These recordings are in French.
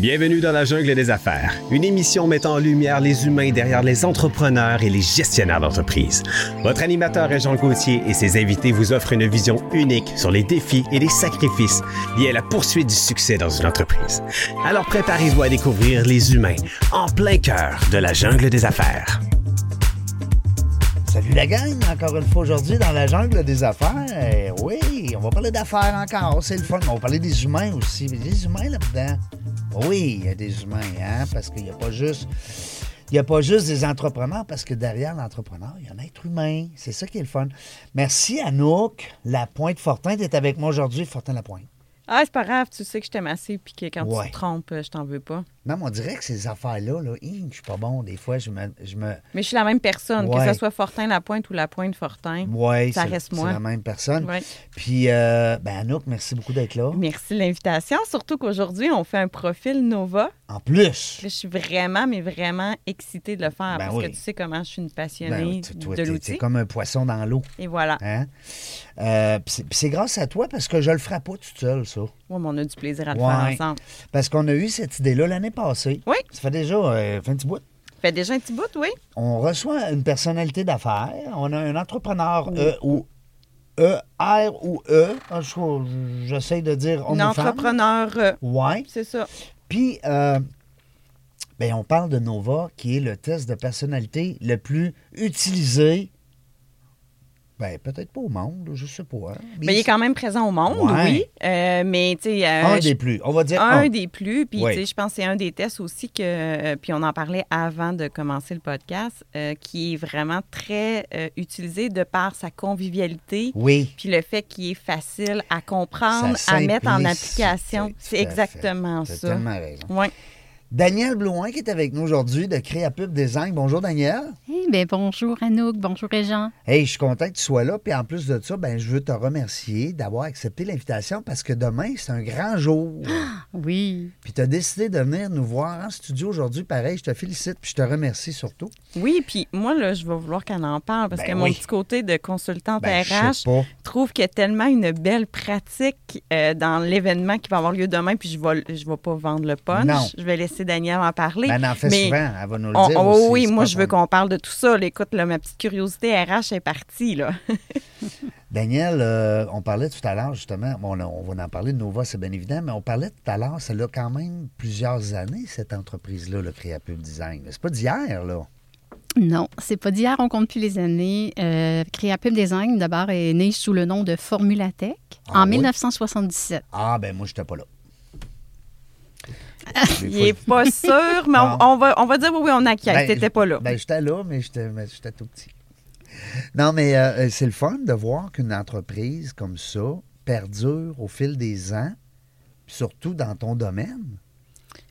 Bienvenue dans la jungle des affaires, une émission mettant en lumière les humains derrière les entrepreneurs et les gestionnaires d'entreprise. Votre animateur est Jean Gauthier et ses invités vous offrent une vision unique sur les défis et les sacrifices liés à la poursuite du succès dans une entreprise. Alors préparez-vous à découvrir les humains en plein cœur de la jungle des affaires. Salut la gang, encore une fois aujourd'hui dans la jungle des affaires. Oui, on va parler d'affaires encore, c'est le fun. On va parler des humains aussi. Mais des humains là-dedans. Oui, il y a des humains, hein, parce qu'il n'y a pas juste. Il a pas juste des entrepreneurs, parce que derrière l'entrepreneur, il y a un être humain. C'est ça qui est le fun. Merci Anouk Lapointe Fortin d'être avec moi aujourd'hui. Fortin Lapointe. Ah, c'est pas grave, tu sais que je t'aime assez puis que quand Ouais. tu te trompes, je t'en veux pas. Non, mais on dirait que ces affaires-là, là, je suis pas bon. Des fois, je me. Je me... Mais je suis la même personne, Ouais. que ce soit Fortin Lapointe ou Lapointe Fortin. Ouais, Ça c'est- reste c'est moi. la même personne. Ouais. Puis, euh, ben, Anouk, merci beaucoup d'être là. Merci de l'invitation, surtout qu'aujourd'hui, on fait un profil Nova. En plus. Là, je suis vraiment, mais vraiment excitée de le faire Ben parce oui. que tu sais comment je suis une Ben, passionnée toi, de l'outil. comme un poisson dans l'eau. Et voilà. Hein? Euh, puis c'est- grâce à toi parce que je le ferai pas toute seule, ça. Ouais, mais on a du plaisir à le Ouais. faire ensemble. Parce qu'on a eu cette idée-là l'année passée. Oui. Ça fait déjà euh, un petit bout. Fait déjà un petit bout, oui. On reçoit une personnalité d'affaires. On a un entrepreneur E ou E, R ou E. Ah, je- J'essaie de dire femme. entrepreneur, euh, Ouais. c'est ça. Puis, euh, ben, on parle de Nova, qui est le test de personnalité le plus utilisé. Ben, peut-être pas au monde, je sais pas. hein. Mais il est quand même présent au monde, Ouais. oui. Euh, mais, tu sais. euh, un des plus. On va dire un un. des plus. Puis, Oui. tu sais, je pense que c'est un des tests aussi que, euh, puis on en parlait avant de commencer le podcast, euh, qui est vraiment très utilisé de par sa convivialité, Oui. puis le fait qu'il est facile à comprendre, à mettre en application. C'est exactement ça. tellement raison. Oui. Daniel Blouin qui est avec nous aujourd'hui de Créapub Design. Bonjour Daniel. Eh bien, bonjour Anouk, bonjour Régent. Hey, je suis content que tu sois là. Puis en plus de ça, ben, je veux te remercier d'avoir accepté l'invitation parce que demain, c'est un grand jour. Oui. puis tu as décidé de venir nous voir en studio aujourd'hui. Pareil, je te félicite puis je te remercie surtout. Oui, puis moi, là, je vais vouloir qu'elle en parle parce Ben que mon petit côté de consultante Ben, RH trouve qu'il y a tellement une belle pratique euh, dans l'événement qui va avoir lieu demain, puis je vais, je vais pas vendre le punch. Non. Je vais laisser Daniel en parler. Ben, elle en fait Mais souvent. Elle va nous le on- dire. oh, aussi. oui, moi, je veux qu'on parle de tout ça. Là, écoute, là, ma petite curiosité RH est partie. Là. Daniel, euh, on parlait tout à l'heure, justement, bon, on, on va en parler de Nova, c'est bien évident, mais on parlait tout à l'heure, ça a quand même plusieurs années, cette entreprise-là, le Créapub Design. C'est pas d'hier, là. Non, c'est pas d'hier, on compte plus les années. Euh, Créapub Design, d'abord, est né sous le nom de Formulatech Ah en oui? 1977. Ah, ben moi, j'étais pas là. Il est pas sûr, mais on, va, on va dire oui, oui, on acquiesce. Ben, T'étais pas là. Ben, j'étais là, mais j'étais tout petit. Non, mais euh, c'est le fun de voir qu'une entreprise comme ça perdure au fil des ans, surtout dans ton domaine.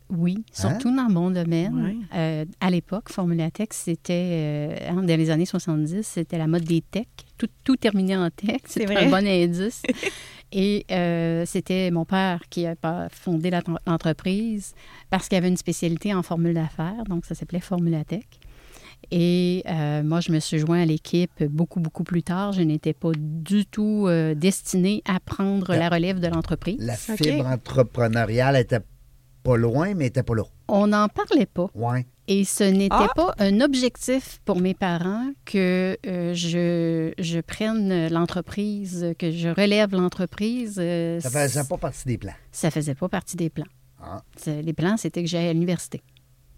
Oui, surtout dans mon domaine. Euh, à l'époque, Formulatech, c'était, euh, dans les années 70, c'était la mode des techs. Tout, tout terminait en tech. C'est un bon indice. Et euh, c'était mon père qui a fondé l'entreprise parce qu'il avait une spécialité en formule d'affaires, donc ça s'appelait Formulatech. Et euh, moi, je me suis joint à l'équipe beaucoup, beaucoup plus tard. Je n'étais pas du tout euh, destinée à prendre La- la relève de l'entreprise. La fibre entrepreneuriale était pas loin, mais était pas là. On n'en parlait pas. Ouais. Et ce n'était Ah! pas un objectif pour mes parents que euh, je, je prenne l'entreprise, que je relève l'entreprise. euh, Ça faisait pas partie des plans. ça faisait pas partie des plans. Ah. Les plans, c'était que j'aille à l'université.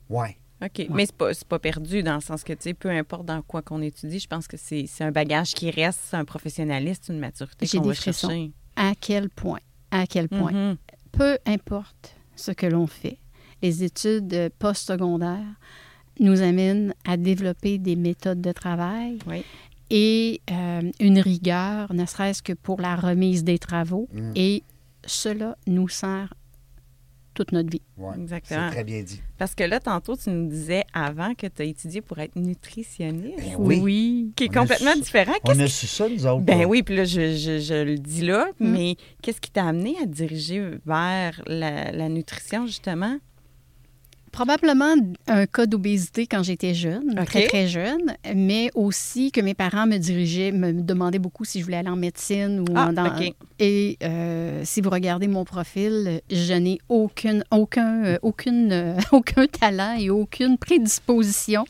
Ouais. OK. Mais c'est pas, c'est pas perdu dans le sens que, tu sais, peu importe dans quoi qu'on étudie, je pense que c'est c'est un bagage qui reste, c'est un professionnaliste, une maturité J'ai qu'on des va frissons. chercher. À quel point? À quel point? Mhm. Peu importe ce que l'on fait, les études euh, postsecondaires nous amènent à développer des méthodes de travail Oui. et euh, une rigueur, ne serait-ce que pour la remise des travaux. Mm. Et cela nous sert toute notre vie. ouais. Exactement. C'est très bien dit. Parce que là, tantôt, tu nous disais avant que tu as étudié pour être nutritionniste, Ben oui. qui est On complètement su- différent. On a su ça, nous autres. Ben oui, puis là, je, je- je le dis là, Mm. mais qu'est-ce qui t'a amené à te diriger vers la, la nutrition, justement? Probablement un cas d'obésité quand j'étais jeune, très très jeune, mais aussi que mes parents me dirigeaient, me demandaient beaucoup si je voulais aller en médecine ou Ah, dans. Et euh, si vous regardez mon profil, je n'ai aucune, aucun, euh, aucune, euh, aucun talent et aucune prédisposition.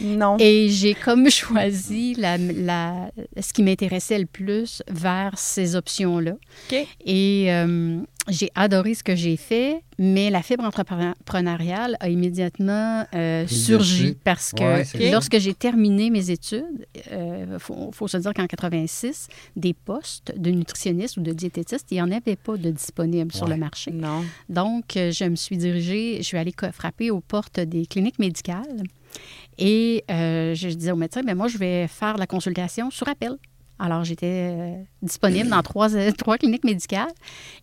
Non. Et j'ai comme choisi la, la- ce qui m'intéressait le plus vers ces options-là. OK. Et euh, j'ai adoré ce que j'ai fait, mais la fibre entrepreneuriale a immédiatement euh, surgi parce que Ouais, lorsque j'ai terminé mes études, il faut, faut se dire qu'en 86, des postes de nutritionniste ou de diététiste, il n'y en avait pas de disponibles sur le marché. Non. Donc, euh, je me suis dirigée, je suis allée frapper aux portes des cliniques médicales et euh, je disais au médecin, ben moi, je vais faire la consultation sur appel. Alors, j'étais euh, disponible dans trois, euh, trois cliniques médicales.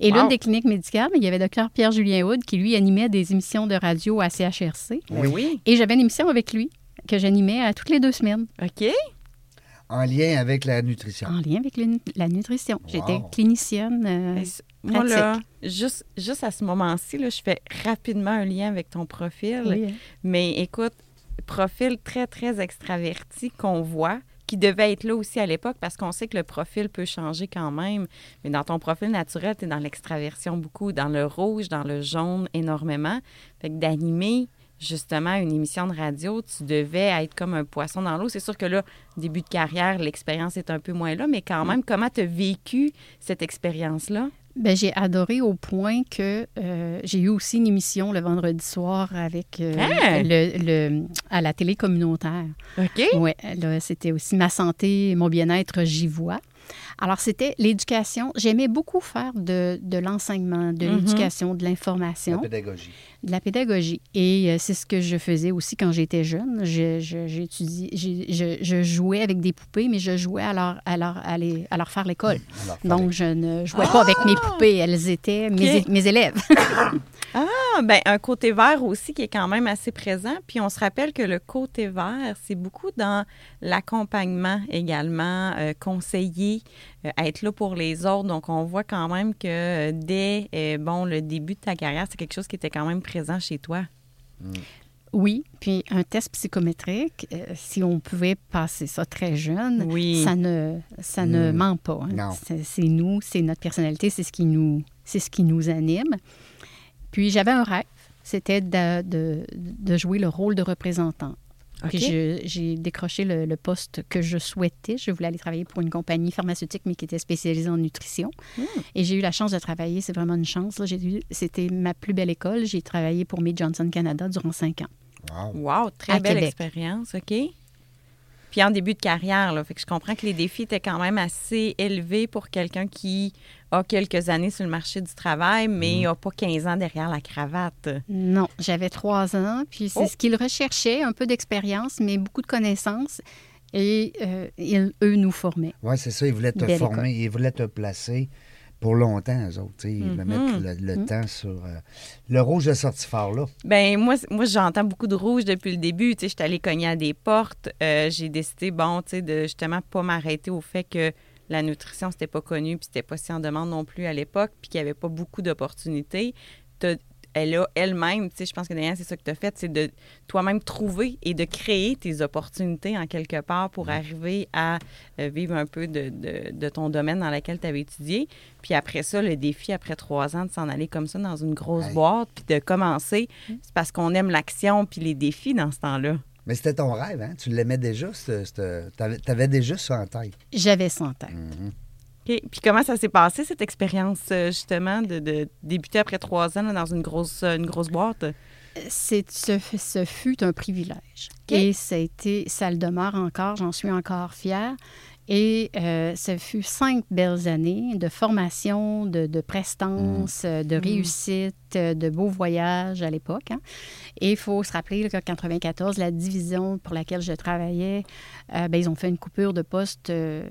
Et Wow. l'une des cliniques médicales, il y avait Dr Pierre-Julien Houd qui, lui, animait des émissions de radio à CHRC. Oui. oui. Et j'avais une émission avec lui que j'animais à toutes les deux semaines OK. En lien avec la nutrition. en lien avec le la nutrition. J'étais clinicienne. euh, Moi, là, juste, juste à ce moment-ci, là, je fais rapidement un lien avec ton profil. oui. Mais écoute, profil très, très extraverti qu'on voit, qui devait être là aussi à l'époque parce qu'on sait que le profil peut changer quand même. Mais dans ton profil naturel, tu es dans l'extraversion beaucoup, dans le rouge, dans le jaune énormément. Fait que d'animer justement une émission de radio, tu devais être comme un poisson dans l'eau. C'est sûr que là, début de carrière, l'expérience est un peu moins là, mais quand même, comment tu as vécu cette expérience-là? Ben, j'ai adoré au point que euh, j'ai eu aussi une émission le vendredi soir avec euh, Hein? le, le- à la télé communautaire. OK? Oui, là, c'était aussi ma santé, mon bien-être, j'y vois. Alors, c'était l'éducation. J'aimais beaucoup faire de, de l'enseignement, de Mhm. l'éducation, de La l'information, pédagogie. de la pédagogie. Et euh, c'est ce que je faisais aussi quand j'étais jeune. Je, je, j'ai étudié- j'ai- je, je jouais avec des poupées, mais je jouais à leur, à leur, à les- à leur faire l'école. Donc, je ne jouais pas avec mes poupées. Elles étaient mes élèves. Ah, ben, un côté vert aussi qui est quand même assez présent. Puis on se rappelle que le côté vert, c'est beaucoup dans l'accompagnement également, euh, conseiller, euh, être là pour les autres. Donc on voit quand même que euh, dès euh, bon le début de ta carrière, c'est quelque chose qui était quand même présent chez toi. Oui, puis un test psychométrique, euh, si on pouvait passer ça très jeune, Oui. ça ne, ça ne Mm. ment pas. hein. Non. C'est, c'est nous, c'est notre personnalité, c'est ce qui nous, c'est ce qui nous anime. Puis j'avais un rêve, c'était de, de- de jouer le rôle de représentant. Puis OK. je- j'ai décroché le, le poste que je souhaitais. Je voulais aller travailler pour une compagnie pharmaceutique, mais qui était spécialisée en nutrition. Hmm. Et j'ai eu la chance de travailler. C'est vraiment une chance. là. J'ai eu- C'était ma plus belle école. J'ai travaillé pour Mead Johnson Canada durant cinq ans. Wow. Wow, très À belle Québec. expérience, OK? Puis en début de carrière, là, fait que je comprends que les défis étaient quand même assez élevés pour quelqu'un qui a quelques années sur le marché du travail, mais n'a pas 15 ans derrière la cravate. Non, j'avais trois ans. Puis c'est Oh. ce qu'ils recherchaient, un peu d'expérience, mais beaucoup de connaissances. Et euh, ils- eux nous formaient. Oui, c'est ça. Ils voulaient te Belle former, ils voulaient te placer pour longtemps, eux autres. tu sais. Ils Mhm. mettre le, le Mhm. temps sur. euh, le rouge de sortie fort, là. Ben moi, moi j'entends beaucoup de rouge depuis le début. Tu sais, j'étais allée cogner à des portes. Euh, j'ai décidé, bon, tu sais, de justement pas m'arrêter au fait que la nutrition, c'était pas connu, puis c'était pas si en demande non plus à l'époque, puis qu'il y avait pas beaucoup d'opportunités. Elle a elle-même, tu sais, je pense que Diane, c'est ça que tu as fait, c'est de toi-même trouver et de créer tes opportunités en quelque part pour arriver à euh, vivre un peu de, de- de ton domaine dans lequel tu avais étudié. Puis après ça, le défi, après trois ans, de s'en aller comme ça dans une grosse Hey. boîte, puis de commencer, c'est parce qu'on aime l'action puis les défis dans ce temps-là. Mais c'était ton rêve, hein? Tu l'aimais déjà, tu avais, déjà ça en tête. J'avais 100 ans. Mhm. Puis comment ça s'est passé, cette expérience, euh, justement, de, de débuter après trois ans là, dans une grosse, euh, une grosse boîte? C'est, ce, ce fut un privilège. Et ça, a été, ça le demeure encore, j'en suis encore fière. Et euh, ça fut cinq belles années de formation, de, de prestance, euh, de réussite, euh, de beaux voyages à l'époque. hein. Et il faut se rappeler qu'en 1994, la division pour laquelle je travaillais, euh, ben, ils ont fait une coupure de postes euh,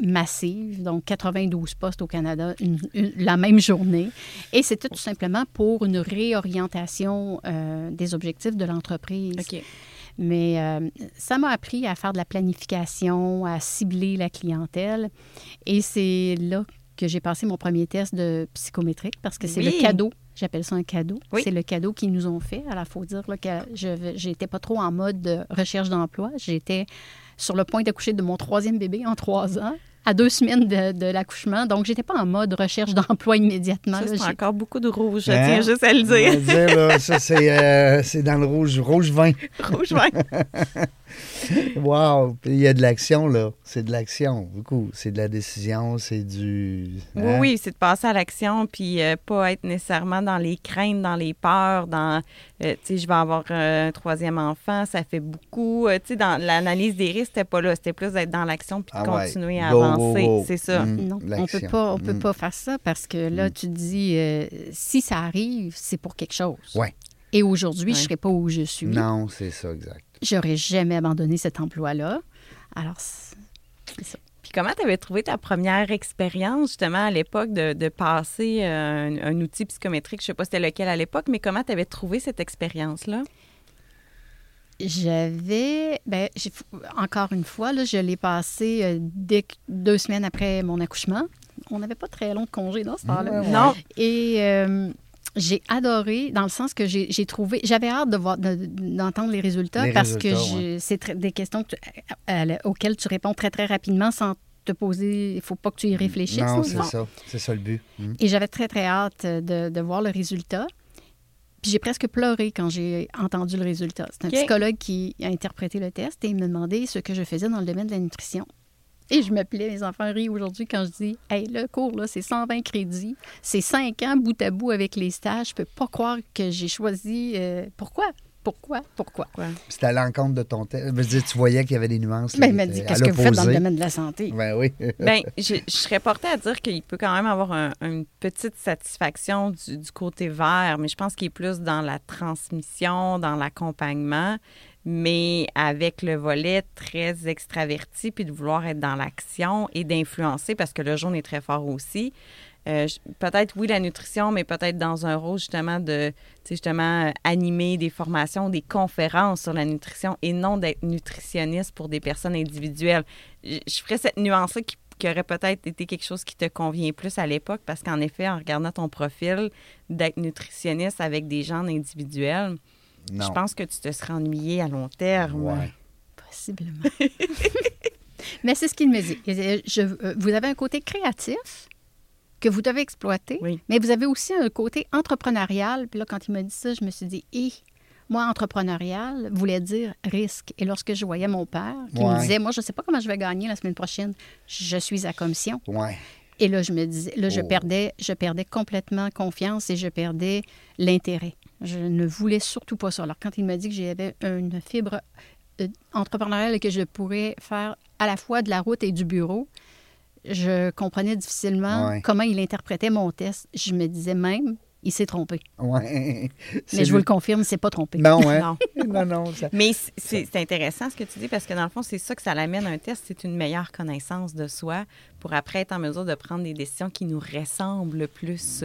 massive, donc 92 postes au Canada une- une- la même journée. Et c'était tout simplement pour une réorientation des objectifs de l'entreprise. OK. Mais euh, ça m'a appris à faire de la planification, à cibler la clientèle. Et c'est là que j'ai passé mon premier test de psychométrique parce que c'est Oui. le cadeau J'appelle ça un cadeau. Oui. C'est le cadeau qu'ils nous ont fait. Alors, il faut dire là, que je n'étais pas trop en mode de recherche d'emploi. J'étais sur le point d'accoucher de mon troisième bébé en trois ans, à deux semaines de, de l'accouchement. Donc, j'étais pas en mode recherche d'emploi immédiatement. Ça, c'est J'ai- encore beaucoup de rouge, je Hein? tiens juste à le dire. dire, là, ça, c'est euh, c'est dans le rouge, rouge vin. rouge, ouais. Wow! Puis il y a de l'action, là. C'est de l'action, beaucoup. C'est de la décision, c'est du... Oui, hein? oui, c'est de passer à l'action, puis euh, pas être nécessairement dans les craintes, dans les peurs, dans, euh, tu sais, je vais avoir euh, un troisième enfant, ça fait beaucoup. Euh, tu sais, dans l'analyse des risques, c'était pas là, c'était plus d'être dans l'action, puis de Ah ouais. continuer à Go, C'est ça. Mm, Non, on peut l'action. pas, on peut Mm. pas faire ça parce que là, Mm. tu te dis, euh, si ça arrive, c'est pour quelque chose. Ouais. Et aujourd'hui, je serais pas où je suis. Non, c'est ça, exact. J'aurais jamais abandonné cet emploi-là. Alors, c'est c'est ça. Puis comment tu avais trouvé ta première expérience, justement, à l'époque, de, de passer euh, un, un outil psychométrique? Je sais pas c'était lequel à l'époque, mais comment tu avais trouvé cette expérience-là? J'avais, ben, j'ai- encore une fois, là, je l'ai passé euh, dès que- deux semaines après mon accouchement. On n'avait pas très long de congé dans ce temps-là. Ouais. Non, Et euh, j'ai adoré dans le sens que j'ai trouvé, j'avais hâte de voir, de- d'entendre les résultats Les parce résultats, que j'ai- c'est des questions que tu- à- à- auxquelles tu réponds très très rapidement sans te poser, il faut pas que tu y réfléchisses. Non, c'est Bon. ça. C'est ça le but. Mm. Et j'avais très, très hâte de, de voir le résultat. Puis j'ai presque pleuré quand j'ai entendu le résultat. C'est un psychologue qui a interprété le test et il me demandait ce que je faisais dans le domaine de la nutrition. Et je m'appelais, mes enfants rient aujourd'hui quand je dis Hey, le cours, là, c'est 120 crédits. C'est 5 ans bout à bout avec les stages. Je peux pas croire que j'ai choisi. euh, pourquoi? Pourquoi? Pourquoi? C'était à l'encontre de ton dire, tu voyais qu'il y avait des nuances. Ben, là, il m'a dit Qu'est-ce que vous faites dans le domaine de la santé? Ben oui. Bien, je, je serais portée à dire qu'il peut quand même avoir un- une petite satisfaction du, du côté vert, mais je pense qu'il est plus dans la transmission, dans l'accompagnement, mais avec le volet très extraverti, puis de vouloir être dans l'action et d'influencer, parce que le jaune est très fort aussi. Euh, peut-être, oui, la nutrition, mais peut-être dans un rôle justement de, tu sais, justement, euh, animer des formations, des conférences sur la nutrition et non d'être nutritionniste pour des personnes individuelles. Je, je ferais cette nuance-là qui, qui aurait peut-être été quelque chose qui te convient plus à l'époque, parce qu'en effet, en regardant ton profil, d'être nutritionniste avec des gens individuels, Non. je pense que tu te serais ennuyé à long terme. Ouais. Possiblement. Mais c'est ce qu'il me dit. Je- euh, vous avez un côté créatif que vous devez exploiter, Oui. mais vous avez aussi un côté entrepreneurial. Puis là, quand il m'a dit ça, je me suis dit, Hi, moi, entrepreneurial voulait dire risque. Et lorsque je voyais mon père qui me disait, moi, je ne sais pas comment je vais gagner la semaine prochaine, je suis à commission. Ouais. Et là, je me disais, là, je Oh. perdais, je perdais complètement confiance et je perdais l'intérêt. Je ne voulais surtout pas ça. Alors, quand il m'a dit que j'avais une fibre euh, entrepreneuriale et que je pourrais faire à la fois de la route et du bureau, je comprenais difficilement Ouais. comment il interprétait mon test. Je me disais même, il s'est trompé. Ouais. Mais je vous le confirme, c'est pas trompé. Non, hein? Non. non, non. ça- Mais c'est intéressant ce que tu dis parce que dans le fond, c'est ça que ça l'amène un test, c'est une meilleure connaissance de soi pour après être en mesure de prendre des décisions qui nous ressemblent le plus.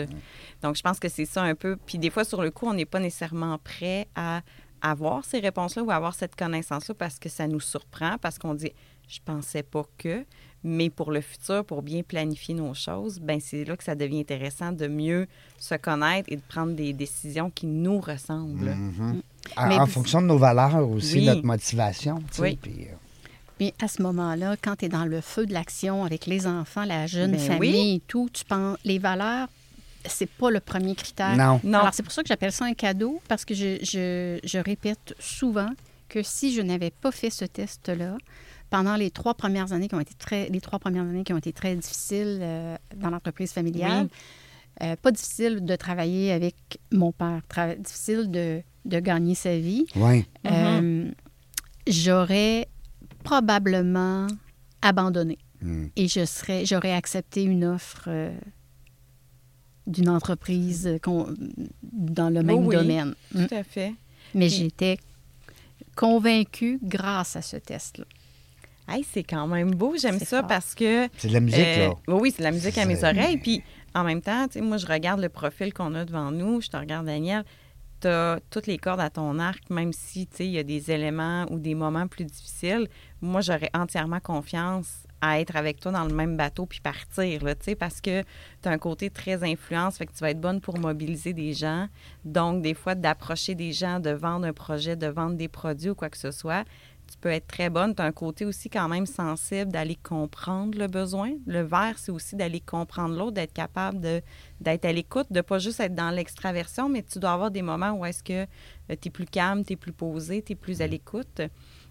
Donc, je pense que c'est ça un peu. Puis des fois, sur le coup, on n'est pas nécessairement prêt à avoir ces réponses-là ou à avoir cette connaissance-là parce que ça nous surprend, parce qu'on dit je pensais pas que. Mais pour le futur, pour bien planifier nos choses, ben c'est là que ça devient intéressant de mieux se connaître et de prendre des décisions qui nous ressemblent. Mhm. En, Mais en fonction de nos valeurs aussi, Oui. notre motivation. tu sais, Oui. puis, euh, Puis à ce moment-là, quand tu es dans le feu de l'action avec les enfants, la jeune Ben famille oui. et tout, tu penses les valeurs, c'est pas le premier critère. non. Non. Alors, c'est pour ça que j'appelle ça un cadeau, parce que je, je- je répète souvent que si je n'avais pas fait ce test-là, pendant les trois premières années qui ont été très, les trois premières années qui ont été très difficiles euh, dans l'entreprise familiale, euh, pas difficile de travailler avec mon père, tra- difficile de, de gagner sa vie, Oui. euh, j'aurais probablement abandonné Mm. et je serais, j'aurais accepté une offre euh, d'une entreprise dans le même Oh oui. domaine. Tout à fait. Mais Puis- j'étais convaincue grâce à ce test-là. Hey, c'est quand même beau. J'aime ça fort. parce que. C'est de la musique, euh, là. oui, oui, c'est de la musique à mes oreilles. Puis en même temps, tu sais, moi, je regarde le profil qu'on a devant nous. Je te regarde, Daniel. Tu as toutes les cordes à ton arc, même si, tu sais, il y a des éléments ou des moments plus difficiles. Moi, j'aurais entièrement confiance à être avec toi dans le même bateau puis partir, là, parce que tu as un côté très influence, fait que tu vas être bonne pour mobiliser des gens. Donc, des fois, d'approcher des gens, de vendre un projet, de vendre des produits ou quoi que ce soit, tu peux être très bonne. Tu as un côté aussi quand même sensible d'aller comprendre le besoin. Le vert, c'est aussi d'aller comprendre l'autre, d'être capable d'être à l'écoute, de pas juste être dans l'extraversion, mais tu dois avoir des moments où est-ce que euh, tu es plus calme, tu es plus posé, tu es plus à l'écoute.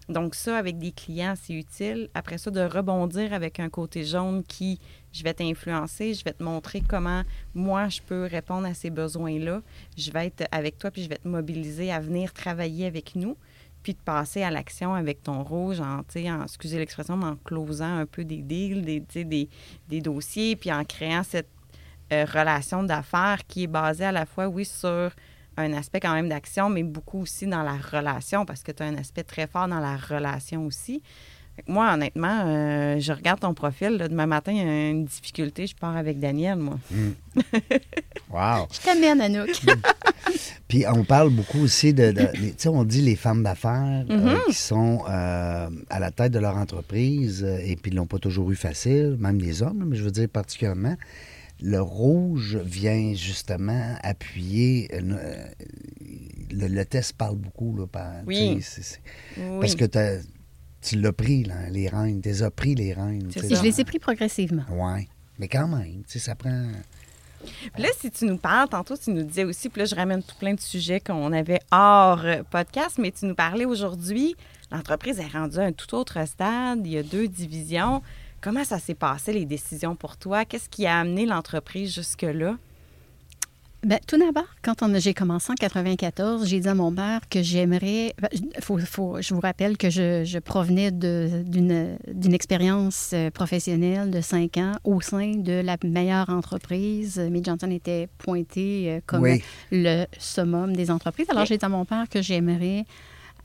Donc ça, avec des clients, c'est utile. Après ça, de rebondir avec un côté jaune qui, je vais t'influencer, je vais te montrer comment moi, je peux répondre à ces besoins-là. Je vais être avec toi, puis je vais te mobiliser à venir travailler avec nous puis de passer à l'action avec ton rouge, en, en excusez l'expression, en closant un peu des deals, des dossiers, puis en créant cette euh, relation d'affaires qui est basée à la fois, oui, sur un aspect quand même d'action, mais beaucoup aussi dans la relation, parce que tu as un aspect très fort dans la relation aussi. Moi, honnêtement, euh, je regarde ton profil. demain matin, il y a une difficulté. Je pars avec Daniel, moi. Hmm. wow! Je t'amène, Anouk. Puis on parle beaucoup aussi de. tu sais, on dit les femmes d'affaires euh, Mhm. qui sont euh, à la tête de leur entreprise et puis ils l'ont pas toujours eu facile, même les hommes, mais je veux dire particulièrement. Le rouge vient justement appuyer. euh, le, le test parle beaucoup. Là, par, Oui. tu Oui. Parce que t'as- tu l'as pris, là, les reines. Tu les as pris, les. Et je les ai pris progressivement. Ouais. Mais quand même, tu sais, ça prend. Puis là, si tu nous parles, tantôt, tu nous disais aussi, puis là, je ramène tout plein de sujets qu'on avait hors euh, podcast, mais tu nous parlais aujourd'hui, l'entreprise est rendue à un tout autre stade, il y a deux divisions. Comment ça s'est passé, les décisions pour toi? Qu'est-ce qui a amené l'entreprise jusque-là? Ben, tout d'abord, quand on a- j'ai commencé en 94, j'ai dit à mon père que j'aimerais. ben, faut, faut- je vous rappelle que je, je provenais d'une d'une expérience euh, professionnelle de cinq ans au sein de la meilleure entreprise. Mick Johnson était pointé euh, comme Oui. le summum des entreprises. Alors, j'ai dit à mon père que j'aimerais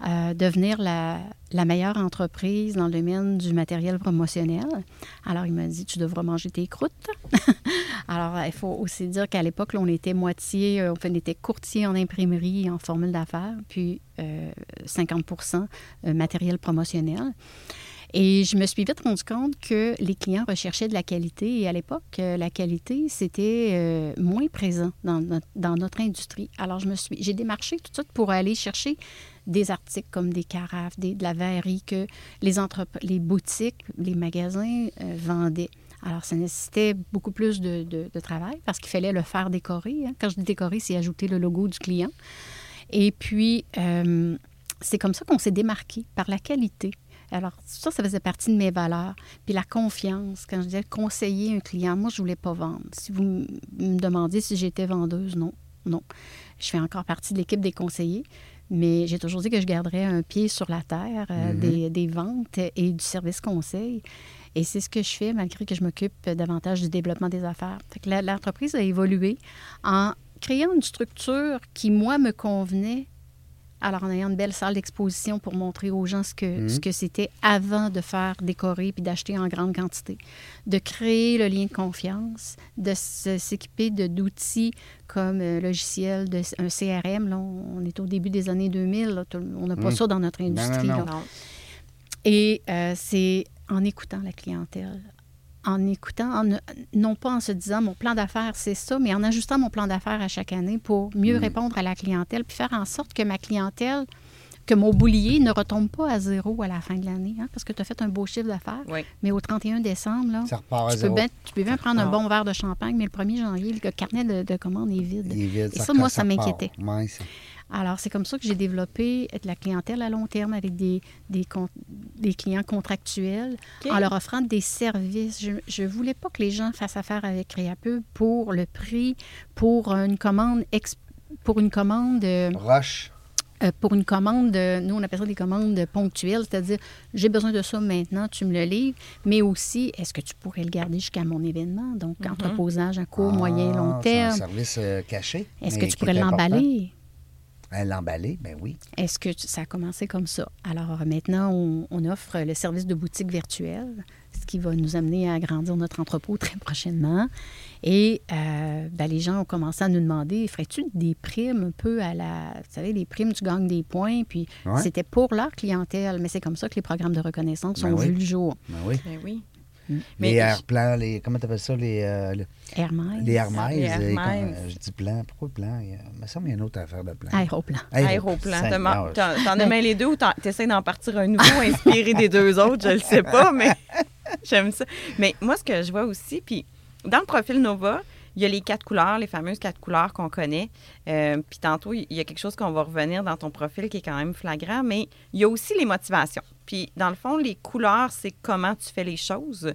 euh, devenir la, meilleure entreprise dans le domaine du matériel promotionnel. Alors, il m'a dit, tu devras manger tes croûtes. Alors, il faut aussi dire qu'à l'époque, on était moitié, euh, on était courtier en imprimerie et en formule d'affaires, puis euh, 50% euh, matériel promotionnel. Et je me suis vite rendu compte que les clients recherchaient de la qualité. Et à l'époque, euh, la qualité, c'était euh, moins présent dans notre, industrie. Alors, je me suis, j'ai démarché tout de suite pour aller chercher des articles comme des carafes, des, de la verrerie que les, boutiques, les magasins euh, vendaient. Alors, ça nécessitait beaucoup plus de, travail parce qu'il fallait le faire décorer. hein. Quand je dis décorer, c'est ajouter le logo du client. Et puis, c'est comme ça qu'on s'est démarqué par la qualité. Alors, ça, ça faisait partie de mes valeurs. Puis la confiance. Quand je disais conseiller un client, moi, je ne voulais pas vendre. Si vous me demandiez si j'étais vendeuse, non. Non. Je fais encore partie de l'équipe des conseillers, mais j'ai toujours dit que je garderais un pied sur la terre euh, des, des ventes et du service conseil. Et c'est ce que je fais malgré que je m'occupe davantage du développement des affaires. Fait que la- l'entreprise a évolué en créant une structure qui, moi, me convenait. Alors, en ayant une belle salle d'exposition pour montrer aux gens ce que, ce que c'était avant de faire décorer puis d'acheter en grande quantité. De créer le lien de confiance, de s'équiper d'outils comme euh, logiciel, de, un CRM. Là, on, on est au début des années 2000. là, tout- on n'a pas Mm. ça dans notre non, industrie. non. Et euh, c'est en écoutant la clientèle, en écoutant, en non pas en se disant mon plan d'affaires c'est ça, mais en ajustant mon plan d'affaires à chaque année pour mieux Mm. répondre à la clientèle, puis faire en sorte que ma clientèle, que mon boulier ne retombe pas à zéro à la fin de l'année, hein, parce que tu as fait un beau chiffre d'affaires, Oui. mais au 31 décembre, là, Ça repart à tu, peux bien, tu peux bien prendre un Ah. bon verre de champagne, mais le 1er janvier, le carnet de, de commandes est vide. Il est vide, Et ça, moi, ça m'inquiétait. Alors, c'est comme ça que j'ai développé de la clientèle à long terme avec des, des, con- des clients contractuels en leur offrant des services. Je ne voulais pas que les gens fassent affaire avec Créapeu pour le prix, pour une commande, ex- pour une commande, euh, Roche. Euh, pour une commande, nous on appelle ça des commandes ponctuelles, c'est-à-dire j'ai besoin de ça maintenant, tu me le livres, mais aussi est-ce que tu pourrais le garder jusqu'à mon événement, donc entreposage à court, moyen, Ah, long c'est terme. un service euh, caché. Est-ce que tu pourrais l'emballer? Euh, L'emballer, ben oui. Est-ce que tu- ça a commencé comme ça? Alors maintenant, on, on offre le service de boutique virtuelle, ce qui va nous amener à agrandir notre entrepôt très prochainement. Et euh, ben, les gens ont commencé à nous demander, ferais-tu des primes un peu à la... Vous savez, les primes, tu gagnes des points, puis Ouais. c'était pour leur clientèle, mais c'est comme ça que les programmes de reconnaissance Ben ont oui. vu le jour. Ben oui. Ben oui. Mais les je- airplans, les. Comment t'appelles ça? Les, euh, le- Hermès. les Hermès. les comme, Hermès. euh, je dis plan. Pourquoi plan? Il y a- il me semble qu'il y a une autre affaire de plan. Aéroplan. Aéroplan. Seigneur. T'en as mêlé deux ou t'essaies d'en partir un nouveau inspiré des deux autres, je le sais pas, mais j'aime ça. Mais moi, ce que je vois aussi, puis dans le profil Nova, il y a les quatre couleurs, les fameuses quatre couleurs qu'on connaît. Euh, puis tantôt, il y a quelque chose qu'on va revenir dans ton profil qui est quand même flagrant, mais il y a aussi les motivations. Puis dans le fond, les couleurs, c'est comment tu fais les choses.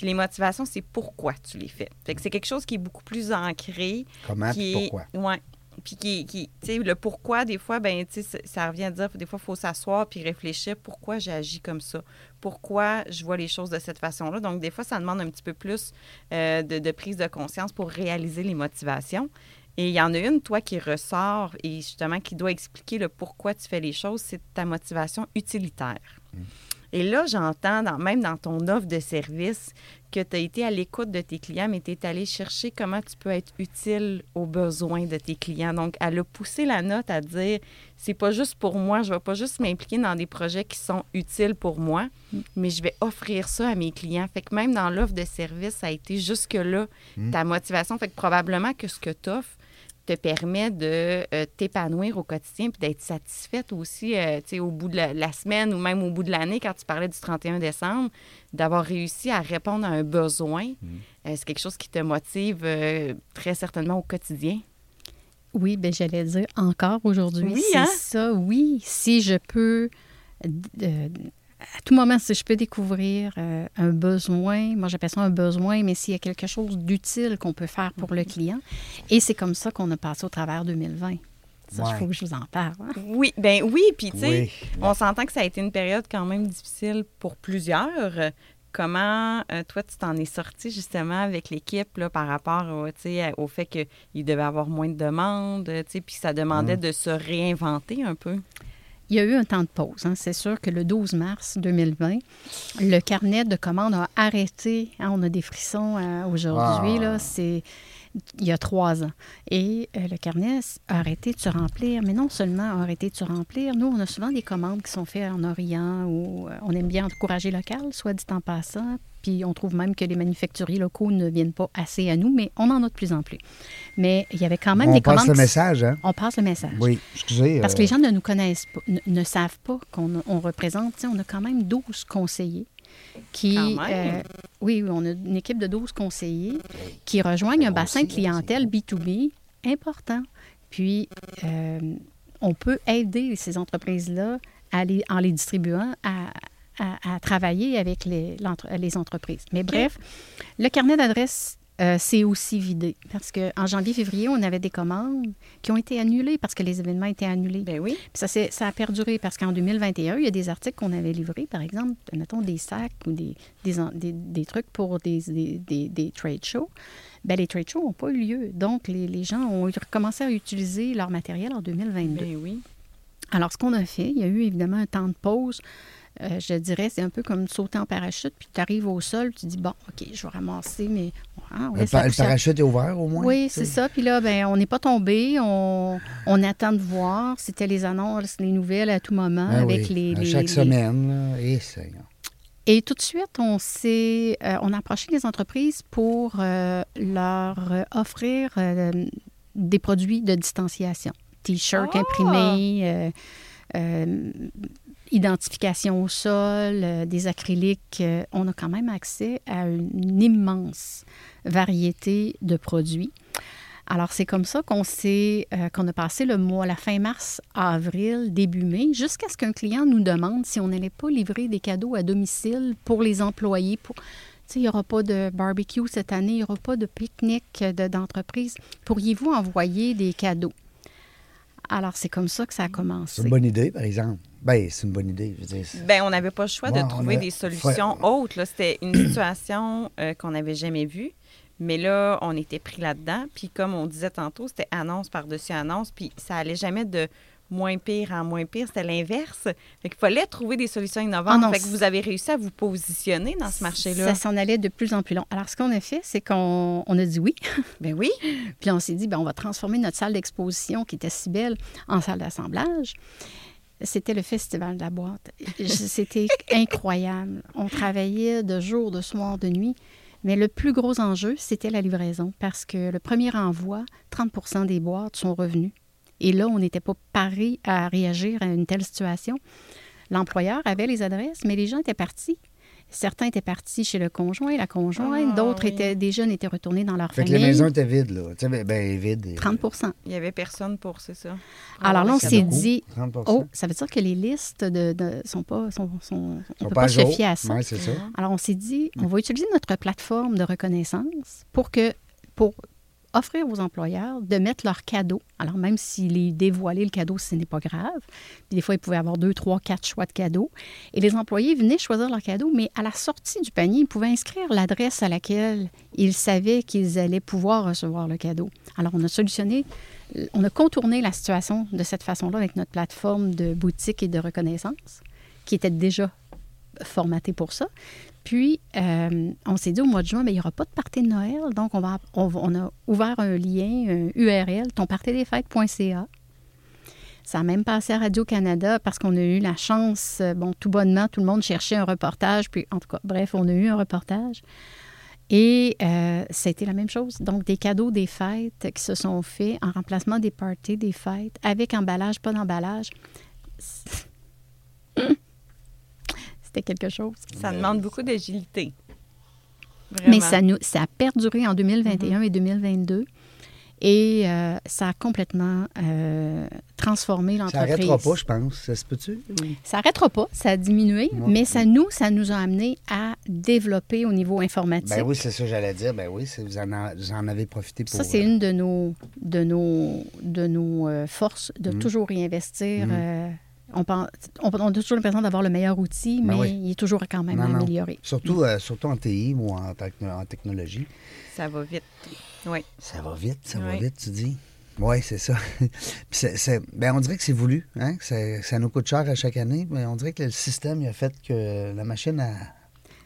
Puis les motivations, c'est pourquoi tu les fais. Fait que c'est quelque chose qui est beaucoup plus ancré. Comment qui est- pourquoi? Ouais. Puis qui, qui tu sais, le pourquoi, des fois, ben, tu sais, ça- revient à dire, des fois, il faut s'asseoir puis réfléchir pourquoi j'agis comme ça, pourquoi je vois les choses de cette façon-là? Donc, des fois, ça demande un petit peu plus euh, de, de prise de conscience pour réaliser les motivations. Et il y en a une, toi, qui ressort et justement qui doit expliquer le pourquoi tu fais les choses, c'est ta motivation utilitaire. Et là, j'entends, dans- même dans ton offre de service, que tu as été à l'écoute de tes clients, mais tu es allé chercher comment tu peux être utile aux besoins de tes clients. Donc, elle a poussé la note à dire c'est pas juste pour moi, je vais pas juste m'impliquer dans des projets qui sont utiles pour moi, mais je vais offrir ça à mes clients. Fait que même dans l'offre de service, ça a été jusque-là ta motivation. Fait que probablement que ce que tu offres, te permet de euh, t'épanouir au quotidien puis d'être satisfaite aussi euh, tu sais, au bout de la, la semaine ou même au bout de l'année, quand tu parlais du 31 décembre, d'avoir réussi à répondre à un besoin. Euh, c'est quelque chose qui te motive euh, très certainement au quotidien. Oui, ben j'allais dire encore aujourd'hui. Oui, c'est hein? ça, oui. Si je peux, euh, à tout moment, si je peux découvrir euh, un besoin, moi j'appelle ça un besoin, mais s'il y a quelque chose d'utile qu'on peut faire pour Mhm. le client. Et c'est comme ça qu'on a passé au travers 2020. Ça, il Ouais. faut que je vous en parle. hein. Oui, ben oui, puis tu sais, Oui. on s'entend que ça a été une période quand même difficile pour plusieurs. Comment, euh, toi, tu t'en es sorti justement avec l'équipe là, par rapport au, tu sais, au fait qu'il devait avoir moins de demandes, tu sais, puis ça demandait de se réinventer un peu? Il y a eu un temps de pause. hein. C'est sûr que le 12 mars 2020, le carnet de commandes a arrêté. Hein, on a des frissons euh, aujourd'hui. Ah. là. C'est il y a trois ans. Et euh, le carnet a arrêté de se remplir. Mais non seulement a arrêté de se remplir, nous, on a souvent des commandes qui sont faites en Orient où euh, on aime bien encourager local, soit dit en passant. Puis on trouve même que les manufacturiers locaux ne viennent pas assez à nous, mais on en a de plus en plus. Mais il y avait quand même On des passe commandes. le qui- message, hein? On passe le message. Oui, excusez. Parce euh, que les gens ne nous connaissent pas, ne, ne savent pas qu'on on représente. On a quand même 12 conseillers qui. Euh, oui, on a une équipe de 12 conseillers qui rejoignent un bassin de clientèle B2B important. Puis, euh, on peut aider ces entreprises-là à les- en les distribuant à, à- à travailler avec les, l'entre- les entreprises. Mais bref, le carnet d'adresses euh, s'est aussi vidé parce qu'en janvier-février, on avait des commandes qui ont été annulées parce que les événements étaient annulés. Ben oui. Puis ça, a perduré parce qu'en 2021, il y a des articles qu'on avait livrés, par exemple, mettons des sacs ou des, des, des- des trucs pour des, des, des- des trade shows. Bien, les trade shows n'ont pas eu lieu. Donc, les, les gens ont recommencé à utiliser leur matériel en 2022. Ben oui. Alors, ce qu'on a fait, il y a eu évidemment un temps de pause. Euh, je dirais, c'est un peu comme sauter en parachute, puis tu arrives au sol, tu dis, bon, OK, je vais ramasser, mais... Ah, le, pa- parachute est ouvert au moins? oui, c'est ça. Puis là, ben, on n'est pas tombé. On, on attend de voir. C'était les annonces, les nouvelles à tout moment Ah avec oui, les, chaque les- semaine. Et. Et tout de suite, on s'est, euh, on a approché les entreprises pour euh, leur euh, offrir des produits de distanciation, t-shirts Ah! imprimés. euh, identification au sol, euh, des acryliques. euh, on a quand même accès à une immense variété de produits. Alors, c'est comme ça qu'on s'est, euh, qu'on a passé le mois, la fin mars, avril, début mai, jusqu'à ce qu'un client nous demande si on n'allait pas livrer des cadeaux à domicile pour les employés. Pour, il n'y aura pas de barbecue cette année, il n'y aura pas de pique-nique de- d'entreprise. Pourriez-vous envoyer des cadeaux? Alors, c'est comme ça que ça a C'est commencé. une bonne idée, par exemple. Ben, c'est une bonne idée. Je veux dire, Ben, on n'avait pas le choix Ouais, de trouver a- des solutions Ouais. autres. là. C'était une situation euh, qu'on n'avait jamais vue. Mais là, on était pris là-dedans. Puis comme on disait tantôt, c'était annonce par-dessus annonce. Puis ça allait jamais de moins pire en moins pire. C'était l'inverse. Fait qu'il fallait trouver des solutions innovantes. Ah fait que vous avez réussi à vous positionner dans ce marché-là. Ça s'en allait de plus en plus long. Alors, ce qu'on a fait, c'est qu'on on a dit oui. Ben oui. Puis on s'est dit, ben, on va transformer notre salle d'exposition, qui était si belle, en salle d'assemblage. C'était le festival de la boîte. C'était incroyable. On travaillait de jour, de soir, de nuit. Mais le plus gros enjeu, c'était la livraison parce que le premier envoi, 30% des boîtes sont revenues. Et là, on n'était pas paré à réagir à une telle situation. L'employeur avait les adresses, mais les gens étaient partis. Certains étaient partis chez le conjoint, la conjointe. Ah, D'autres oui. étaient, des jeunes étaient retournés dans leur Fait que famille. les maisons étaient vides, là. Tu sais, ben, ben, vides. et- 30 Il n'y avait personne pour, c'est ça? Alors là, on Ah, s'est dit, 30 oh, ça veut dire que les listes de, de- sont pas, sont, sont- on peut pas pas à se fier à ça. Ouais, c'est ça. Alors, on s'est dit, on va utiliser notre plateforme de reconnaissance pour que pour offrir aux employeurs de mettre leurs cadeaux. Alors, même s'il est le cadeau, ce n'est pas grave. Puis des fois, ils pouvaient avoir deux, trois, quatre choix de cadeaux. Et les employés venaient choisir leur cadeau, mais à la sortie du panier, ils pouvaient inscrire l'adresse à laquelle ils savaient qu'ils allaient pouvoir recevoir le cadeau. Alors, on a solutionné, on a contourné la situation de cette façon-là avec notre plateforme de boutique et de reconnaissance, qui était déjà formatée pour ça. Puis, euh, on s'est dit au mois de juin, mais il n'y aura pas de party de Noël. Donc, on, a ouvert un lien, un URL, tonpartydesfêtes.ca. Ça a même passé à Radio-Canada parce qu'on a eu la chance, euh, bon, tout bonnement, tout le monde cherchait un reportage. Puis, en tout cas, bref, on a eu un reportage. Et euh, la même chose. Donc, des cadeaux des fêtes qui se sont faits en remplacement des parties des fêtes, avec emballage, pas d'emballage. C'était quelque chose. Ça demande beaucoup d'agilité. Mais ça, nous, ça a perduré en 2021 et 2022. Et euh, ça a complètement euh, transformé Ça l'entreprise. n'arrêtera pas, je pense. Ça se peut-tu? Ça n'arrêtera pas, ça a diminué, Ouais. mais ça nous, ça nous a amené à développer au niveau informatique. Ben oui, c'est ça que j'allais dire. Ben oui, vous en, a- vous en avez profité pour... Ça, c'est euh, une de nos, de nos, de nos euh, forces, de Mm. toujours réinvestir. Mm. On, pense, on, on a toujours l'impression d'avoir le meilleur outil, Ben mais oui. il est toujours quand même Non, non. amélioré. Surtout, euh, surtout en TI ou en, en technologie. Ça va vite. Oui. Ça va vite, ça va vite, tu dis. Oui, c'est ça. Puis ben, on dirait que c'est voulu. Hein? que ça, nous coûte cher à chaque année, mais on dirait que le système il a fait que la machine a.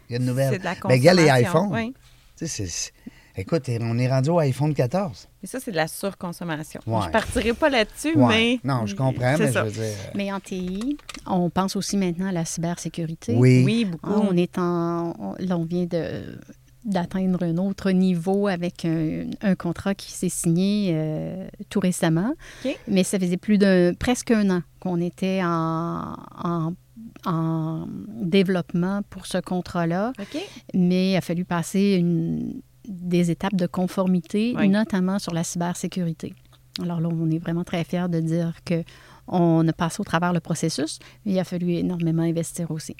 Il y a une nouvelle. C'est de la Ben, regarde les consommation. iPhones. Oui. Tu sais, c'est- Écoute, on est rendu au iPhone 14. Mais ça, c'est de la surconsommation. Ouais. Je partirai pas là-dessus, Ouais. mais. Non, je comprends, mais ça. je veux dire. Mais en TI, on pense aussi maintenant à la cybersécurité. Oui. Oui, beaucoup. Ah, On est en. on- là, on vient de d'atteindre un autre niveau avec un, un contrat qui s'est signé euh, tout récemment. OK. Mais ça faisait plus de presque un an qu'on était en, en, en développement pour ce contrat-là. OK. Mais il a fallu passer une- des étapes de conformité, Oui. notamment sur la cybersécurité. Alors là, on est vraiment très fiers de dire que on a passé au travers le processus, mais il a fallu énormément investir aussi.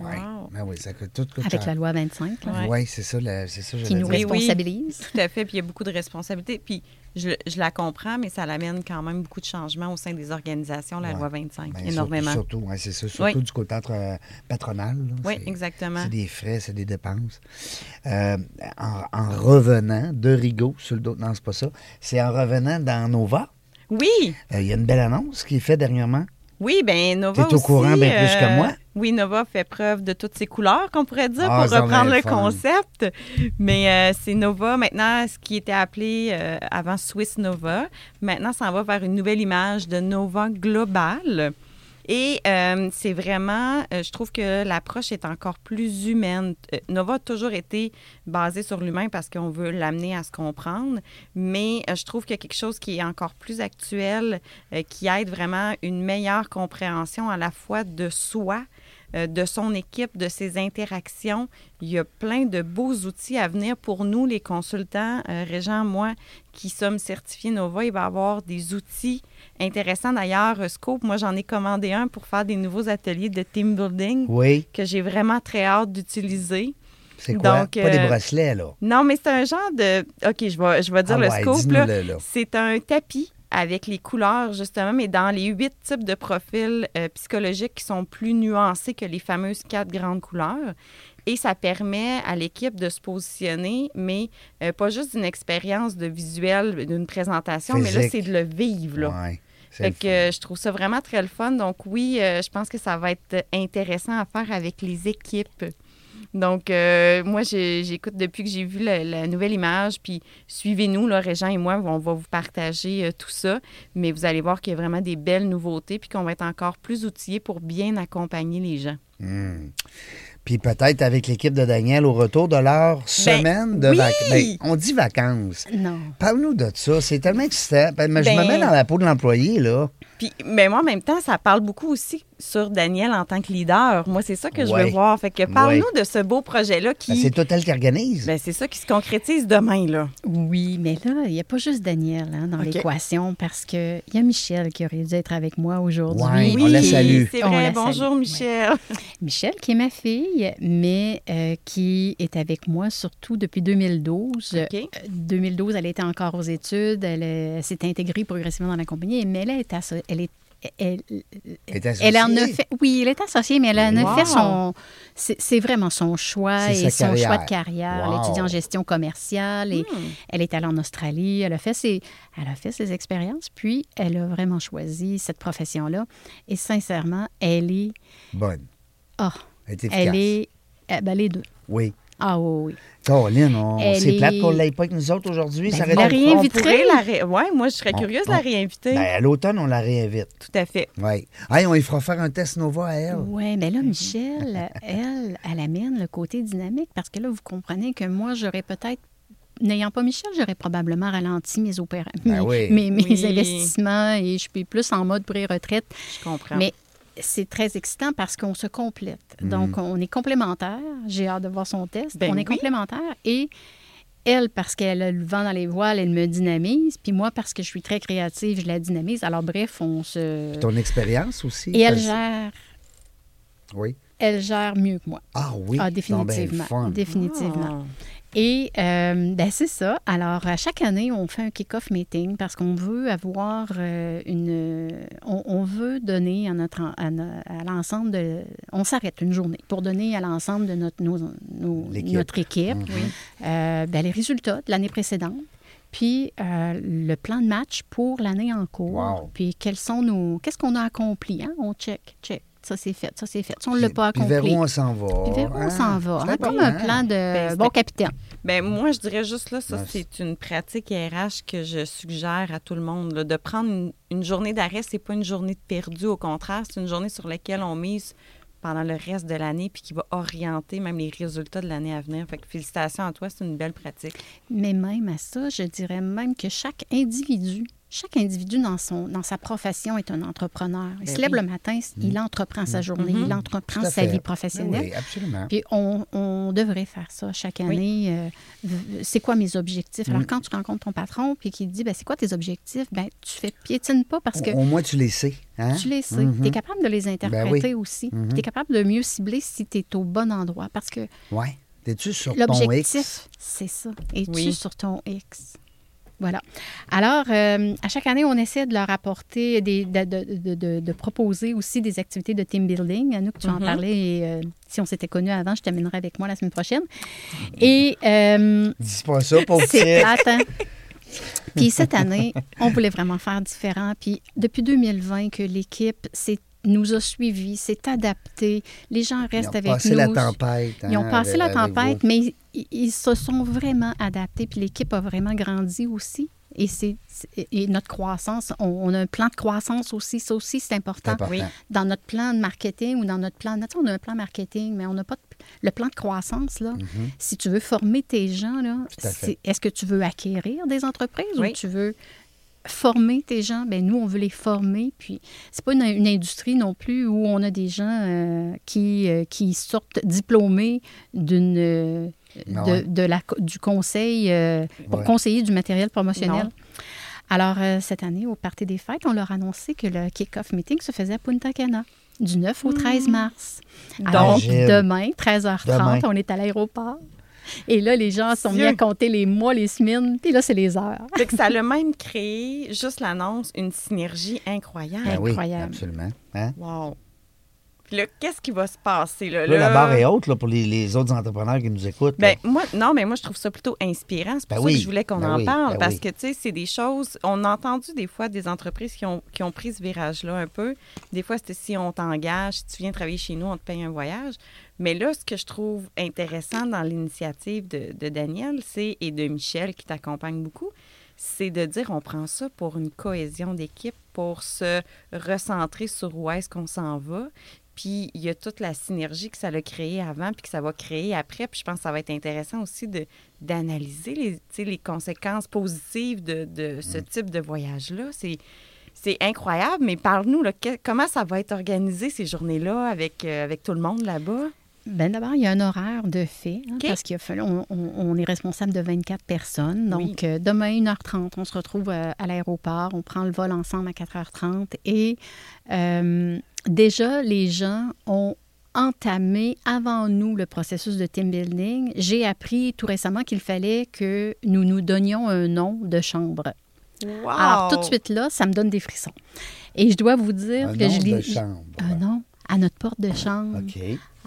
Oui. Wow. Ben oui, ça coûte tout coûte Avec cher. la loi 25, là, Ouais. Oui, c'est ça, la- c'est ça, qui nous dire. Oui, oui. responsabilise. Tout à fait. Puis il y a beaucoup de responsabilités. Puis je, je la comprends, mais ça l'amène quand même beaucoup de changements au sein des organisations, la Ouais. loi 25. Ben, énormément. Surtout, surtout, ouais, c'est ça, surtout Oui. du côté entre, euh, patronal. là, oui, exactement. C'est des frais, c'est des dépenses. Euh, en, en revenant de Rigaud sur le dos, non, c'est pas ça. C'est en revenant dans Nova. Oui, Euh, Il y a une belle annonce qui est faite dernièrement. oui, ben Nova T'es au aussi, courant bien plus que moi. Oui, Nova fait preuve de toutes ses couleurs, qu'on pourrait dire, Ah, pour va reprendre le fun. concept. Mais euh, c'est Nova, maintenant, ce qui était appelé euh, avant Swiss Nova. Maintenant, ça en va vers une nouvelle image de Nova Global. Et euh, c'est vraiment, euh, je trouve que l'approche est encore plus humaine. Euh, Nova a toujours été basée sur l'humain parce qu'on veut l'amener à se comprendre, mais je trouve qu'il y a quelque chose qui est encore plus actuel, qui aide vraiment une meilleure compréhension à la fois de soi, euh, de son équipe, de ses interactions. Il y a plein de beaux outils à venir pour nous, les consultants, euh, Régent, moi, qui sommes certifiés Nova. Il va y avoir des outils intéressants. D'ailleurs, euh, Scope, moi, j'en ai commandé un pour faire des nouveaux ateliers de team building Oui. que j'ai vraiment très hâte d'utiliser. C'est quoi? Donc, pas des bracelets, là. Non, mais c'est un genre de... OK, je vais, je vais dire Ah le ouais, scope. C'est un tapis avec les couleurs, justement, mais dans les huit types de profils euh, psychologiques qui sont plus nuancés que les fameuses quatre grandes couleurs. Et ça permet à l'équipe de se positionner, mais euh, pas juste d'une expérience de visuel, d'une présentation, mais là, c'est de le vivre. Là. Ouais, Fait que euh, je trouve ça vraiment très le fun. Donc oui, euh, je pense que ça va être intéressant à faire avec les équipes. Donc, euh, moi, j'écoute depuis que j'ai vu la, la nouvelle image. Puis, suivez-nous, là, Régent et moi, on va vous partager euh, tout ça. Mais vous allez voir qu'il y a vraiment des belles nouveautés. Puis qu'on va être encore plus outillés pour bien accompagner les gens. Hmm. Puis peut-être avec l'équipe de Daniel au retour de leur semaine de Ben, oui! vacances. on dit vacances. Non. Parle-nous de ça. C'est tellement excitant. Ben, mais je me Ben- mets dans la peau de l'employé, là. Puis, mais moi, en même temps, ça parle beaucoup aussi sur Daniel en tant que leader. Moi, c'est ça que je Ouais. veux voir. Fait que parle-nous de ce beau projet-là Ben, qui. c'est toi elle qui organise. Ben, c'est ça qui se concrétise demain, là. Oui, mais là, il n'y a pas juste Daniel hein, dans l'équation parce qu'il y a Michel qui aurait dû être avec moi aujourd'hui. Ouais, on la salue. C'est vrai. la Bonjour, salue. Michel. Michel, qui est ma fille, mais euh, qui est avec moi surtout depuis 2012. OK. Euh, 2012, elle était encore aux études, elle, euh, elle s'est intégrée progressivement dans la compagnie, mais elle est, elle est elle, Elle est elle en a associée. fait, oui, elle est associée, mais elle en a Wow. fait son, c'est c'est vraiment son choix et son choix de carrière. Wow. Elle étudie en gestion commerciale et Hmm. elle est allée en Australie. Elle a fait ses, elle a fait ses expériences, puis elle a vraiment choisi cette profession-là. Et sincèrement, elle est, Bonne. ah, Elle est efficace. elle est, eh ben, les deux. Oui. Ah oui, oui. Caroline, c'est plate est- qu'on ne l'aille pas avec nous autres aujourd'hui. Ben, ça vous aurait la la ré- Ouais, moi, je serais Bon, curieuse de bon. la réinviter. Ben, à l'automne, on la réinvite. Tout à fait. Oui. Hey, on lui fera faire un test Nova à elle. Oui, mais là, Michel, elle, elle amène le côté dynamique parce que là, vous comprenez que moi, j'aurais peut-être N'ayant pas Michel, j'aurais probablement ralenti mes opérations, Ben oui. mes, mes Oui. investissements et je suis plus en mode pré-retraite. Je comprends. Mais c'est très excitant parce qu'on se complète. Mhm. Donc, on est complémentaires. J'ai hâte de voir son test. Ben on est oui. complémentaires. Et elle, parce qu'elle a le vent dans les voiles, elle me dynamise. Puis moi, parce que je suis très créative, je la dynamise. Alors, bref, on se. Ton expérience aussi. Et elle parce- gère, Oui. elle gère mieux que moi. Ah oui? Ah, ben, définitivement. fun. Définitivement. Ah. Et euh, ben, c'est ça. Alors, à chaque année, on fait un kick-off meeting parce qu'on veut avoir euh, une. On, on veut donner à, notre, à, l'ensemble de. On s'arrête une journée pour donner à l'ensemble de notre, nos- nos- L'équipe. notre équipe Mhm. euh, ben, les résultats de l'année précédente. Puis euh, le plan de match pour l'année en cours. Wow. Puis quels sont nos. Qu'est-ce qu'on a accompli? Hein? On check, check. Ça, c'est fait, ça, c'est fait. Ça, on ne l'a pas Puis accompli. vers où on s'en va. Puis vers où on hein? s'en va. Hein? Comme un plan de Ben, bon capitaine. Ben, moi, je dirais juste là, ça, c'est une pratique RH que je suggère à tout le monde. là, de prendre une, une journée d'arrêt, c'est pas une journée de perdu. Au contraire, c'est une journée sur laquelle on mise pendant le reste de l'année puis qui va orienter même les résultats de l'année à venir. Fait que félicitations à toi, c'est une belle pratique. Mais même à ça, je dirais même que chaque individu, chaque individu dans, son, dans sa profession est un entrepreneur. Il Ben se lève oui. le matin, il entreprend sa journée, Mhm. il entreprend sa vie professionnelle. Oui, absolument. Puis on, on devrait faire ça chaque année. Euh, c'est quoi mes objectifs? Mm. Alors, quand tu rencontres ton patron puis qu'il te dit, ben, c'est quoi tes objectifs? Ben, tu fais piétine pas parce que Au, au moins, tu les sais. Hein? tu les sais. Mhm. Tu es capable de les interpréter aussi. Tu es capable de mieux cibler si tu es au bon endroit. Parce que Oui. T'es-tu sur ton L'objectif, X? c'est ça. Es-tu sur ton X? Voilà. Alors, euh, à chaque année, on essaie de leur apporter, des, de, de- de- de- de proposer aussi des activités de team building. À nous, que tu en Mhm. parlais, et, euh, si on s'était connus avant, je t'amènerai avec moi la semaine prochaine. Et euh, Dis pas ça, pauvre c'est plate, hein? Puis cette année, on voulait vraiment faire différent. Puis depuis 2020 que l'équipe s'est- nous a suivis, s'est adaptée. Les gens Ils restent ont avec passé nous. la tempête. Ils ont hein, passé la avec- tempête, mais ils, ils se sont vraiment adaptés, puis l'équipe a vraiment grandi aussi. Et, c'est, et notre croissance, on, on a un plan de croissance aussi, ça aussi c'est important. important. Oui. Dans notre plan de marketing ou dans notre plan, tu sais, on a un plan marketing, mais on n'a pas de- le plan de croissance. Là, Mhm. Si tu veux former tes gens, là, est-ce que tu veux acquérir des entreprises Oui. ou tu veux former tes gens? Ben nous, on veut les former. Puis, c'est pas une, une industrie non plus où on a des gens euh, qui, euh, qui sortent diplômés d'une, euh, Ah de, ouais. de la, du conseil euh, pour Ouais. conseiller du matériel promotionnel. Non. Alors, euh, cette année, au Parti des Fêtes, on leur a annoncé que le kick-off meeting se faisait à Punta Cana du 9 au 13 mars. Alors, Donc, demain, 13h30, Demain. on est à l'aéroport. Et là, les gens sont mis Dieu. à compter les mois, les semaines, puis là, c'est les heures. que ça a même créé, juste l'annonce, une synergie incroyable. Ben oui, Incroyable. absolument. Hein? Wow. Puis là, qu'est-ce qui va se passer? Là, Là, la barre est haute là, pour les, les autres entrepreneurs qui nous écoutent. Ben, moi, non, mais moi, je trouve ça plutôt inspirant. C'est pour Ben ça oui, que je voulais qu'on ben en oui, parle. ben parce oui. que, tu sais, c'est des choses. On a entendu des fois des entreprises qui ont, qui ont pris ce virage-là un peu. Des fois, c'était si on t'engage, si tu viens travailler chez nous, on te paye un voyage. Mais là, ce que je trouve intéressant dans l'initiative de, de Daniel c'est, et de Michel, qui t'accompagne beaucoup, c'est de dire on prend ça pour une cohésion d'équipe, pour se recentrer sur où est-ce qu'on s'en va. Puis il y a toute la synergie que ça a créé avant, puis que ça va créer après. Puis je pense que ça va être intéressant aussi de, d'analyser les, les conséquences positives de, de ce type de voyage-là. C'est, c'est incroyable, mais parle-nous, là, que- comment ça va être organisé ces journées-là avec, euh, avec tout le monde là-bas? Ben d'abord, il y a un horaire de fait, hein, parce qu'il a fallu, on, est responsable de 24 personnes. Oui. Donc, euh, demain, 1h30, on se retrouve euh, à l'aéroport, on prend le vol ensemble à 4h30. Et euh, déjà, les gens ont entamé avant nous le processus de team building. J'ai appris tout récemment qu'il fallait que nous nous donnions un nom de chambre. Wow! Alors, tout de suite là, ça me donne des frissons. Et je dois vous dire Un que nom je de chambre. Un nom à notre porte de chambre. OK.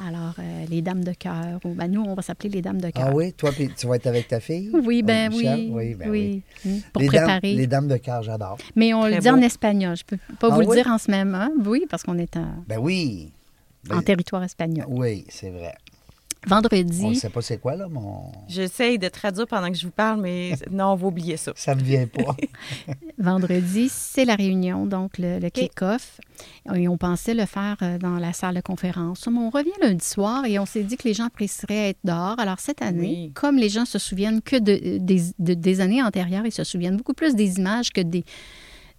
Alors, euh, les dames de cœur, ou ben, nous, on va s'appeler les dames de cœur. Ah oui, toi, puis tu vas être avec ta fille? Oui, ben Oh, oui. Michel? Oui, ben oui. Mm, Pour les préparer. Dames, les dames de cœur, j'adore. Mais on le dit en espagnol. Je peux pas Ah vous le oui? dire en ce moment. Oui, parce qu'on est en, Ben oui. Ben, en territoire espagnol. oui, c'est vrai. On ne Vendredi, sait pas c'est quoi, là, mon... J'essaye de traduire pendant que je vous parle, mais non, on va oublier ça. Ça me vient pas. vendredi, c'est la réunion, donc le, le kick-off. Et on pensait le faire euh, dans la salle de conférence. Mais on revient lundi soir et on s'est dit que les gens apprécieraient être dehors. Alors cette année, Oui. comme les gens se souviennent que de- des, de- des années antérieures, ils se souviennent beaucoup plus des images que des,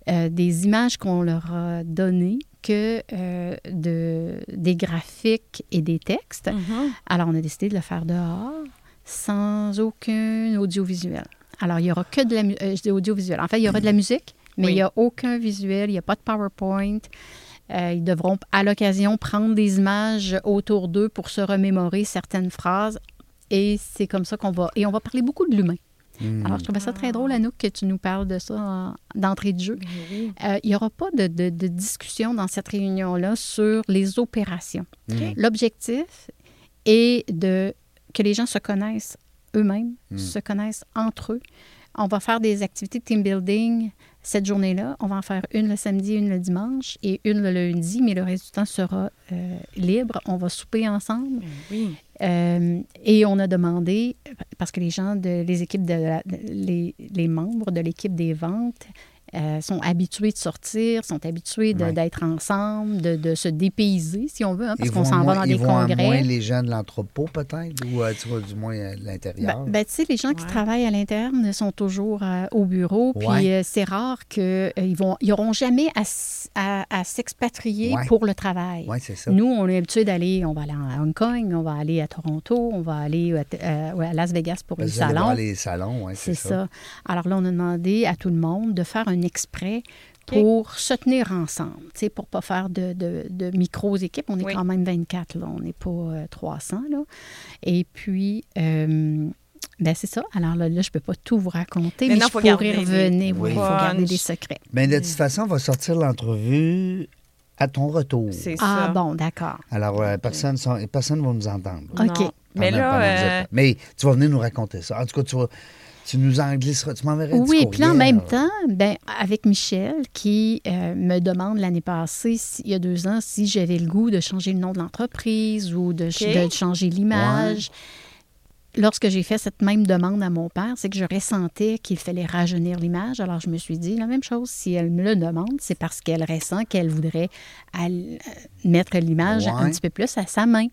euh, des images qu'on leur a données que euh, de, des graphiques et des textes. Mhm. Alors, on a décidé de le faire dehors, sans aucun audiovisuel. Alors, il n'y aura que de la musique. audiovisuel. En fait, il y aura de la musique, mais Oui. il n'y a aucun visuel, il n'y a pas de PowerPoint. Euh, ils devront, à l'occasion, prendre des images autour d'eux pour se remémorer certaines phrases. Et c'est comme ça qu'on va. Et on va parler beaucoup de l'humain. Hmm. Alors, je trouvais ça très drôle, Anouk, que tu nous parles de ça en- d'entrée de jeu. Ben. Euh, il n'y aura pas de, de- de discussion dans cette réunion-là sur les opérations. Hmm. L'objectif est de, que les gens se connaissent eux-mêmes, se connaissent entre eux. On va faire des activités de team building cette journée-là. On va en faire une le samedi, une le dimanche et une le lundi, mais le reste du temps sera euh, libre. On va souper ensemble. Ben oui. Euh, et on a demandé, parce que les gens, de, les équipes de, les membres de l'équipe des ventes euh, sont habitués de sortir, sont habitués d'être ensemble, de, de se dépayser, si on veut, hein, parce qu'on s'en va dans ils des vont à congrès. moins les gens de l'entrepôt, peut-être, ou euh, tu vois, du moins euh, de l'intérieur? Ben, ben, tu sais, les gens qui travaillent à l'interne sont toujours euh, au bureau, puis Ouais. euh, c'est rare qu'ils vont, ils n'auront jamais à, à- à s'expatrier Ouais. pour le travail. oui, c'est ça. Nous, on est habitué d'aller, on va aller à Hong Kong, on va aller à Toronto, on va aller à, à- à Las Vegas pour Parce le salon. les salons, oui, C'est ça. Alors là, on a demandé à tout le monde de faire exprès pour se tenir ensemble, tu sais, pour ne pas faire de, de, de micros-équipes. On est Oui. quand même 24, là. On n'est pas euh, 300, là. Et puis, euh, ben c'est ça. Alors là, là je ne peux pas tout vous raconter, Mais mais, non, je faut pourrais revenir. Oui, il faut garder des secrets. Mais de toute façon, on va sortir l'entrevue à ton retour. C'est Ah ça. bon, d'accord. Alors, euh, personne ne personne va nous entendre. OK. Mais là, euh, Mais tu vas venir nous raconter ça. En tout cas, tu, vas, tu nous en glisseras. Tu petit Oui, puis là, en même temps, ben, avec Michel, qui euh, me demande l'année passée, si- il y a deux ans, si j'avais le goût de changer le nom de l'entreprise ou de changer l'image. Lorsque j'ai fait cette même demande à mon père, c'est que je ressentais qu'il fallait rajeunir l'image. Alors, je me suis dit la même chose. Si elle me le demande, c'est parce qu'elle ressent qu'elle voudrait euh, mettre l'image un petit peu plus à sa main.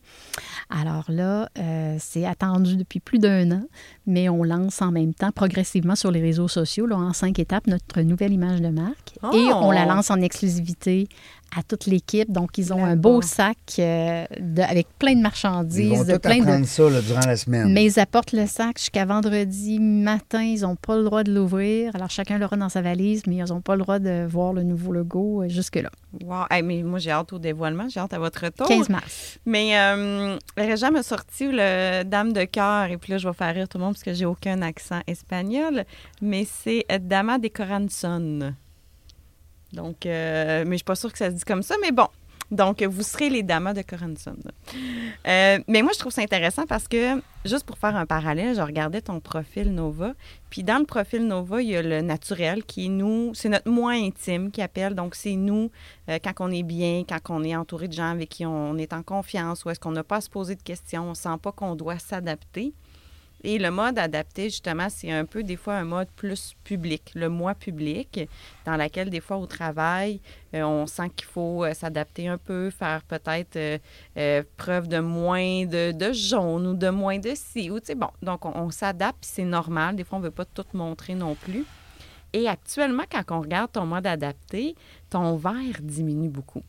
Alors là, euh, c'est attendu depuis plus d'un an, mais on lance en même temps, progressivement sur les réseaux sociaux, là, en cinq étapes, notre nouvelle image de marque. Oh! Et on la lance en exclusivité à toute l'équipe. Donc, ils ont un beau sac euh, de- avec plein de Ils marchandises, vont tout plein de... ça là, durant la semaine. Mais ils apportent le sac jusqu'à vendredi matin. Ils n'ont pas le droit de l'ouvrir. Alors, chacun l'aura dans sa valise, mais ils n'ont pas le droit de voir le nouveau logo euh, jusque-là. Wow. Hey, mais moi, j'ai hâte au dévoilement. J'ai hâte à votre retour. 15 mars. Mais euh, Réjean m'a sorti le Dame de cœur, et puis là, je vais faire rire tout le monde parce que j'ai aucun accent espagnol, mais c'est Dama de Corazon. Donc, euh, mais je suis pas sûre que ça se dit comme ça, mais bon. Donc, vous serez les damas de Corenson. Euh, mais moi, je trouve ça intéressant parce que, juste pour faire un parallèle, je regardais ton profil Nova. Puis dans le profil Nova, il y a le naturel qui est nous, c'est notre moi intime qui appelle. Donc, c'est nous euh, quand on est bien, quand on est entouré de gens avec qui on est en confiance, ou est-ce qu'on n'a pas à se poser de questions, on ne sent pas qu'on doit s'adapter. Et le mode adapté, justement, c'est un peu des fois un mode plus public, le moi public, dans lequel des fois au travail, euh, on sent qu'il faut euh, s'adapter un peu, faire peut-être euh, preuve de moins de, jaune ou de moins de ci. Ou, bon, donc on, s'adapte, c'est normal. Des fois, on ne veut pas tout montrer non plus. Et actuellement, quand on regarde ton mode adapté, ton verre diminue beaucoup.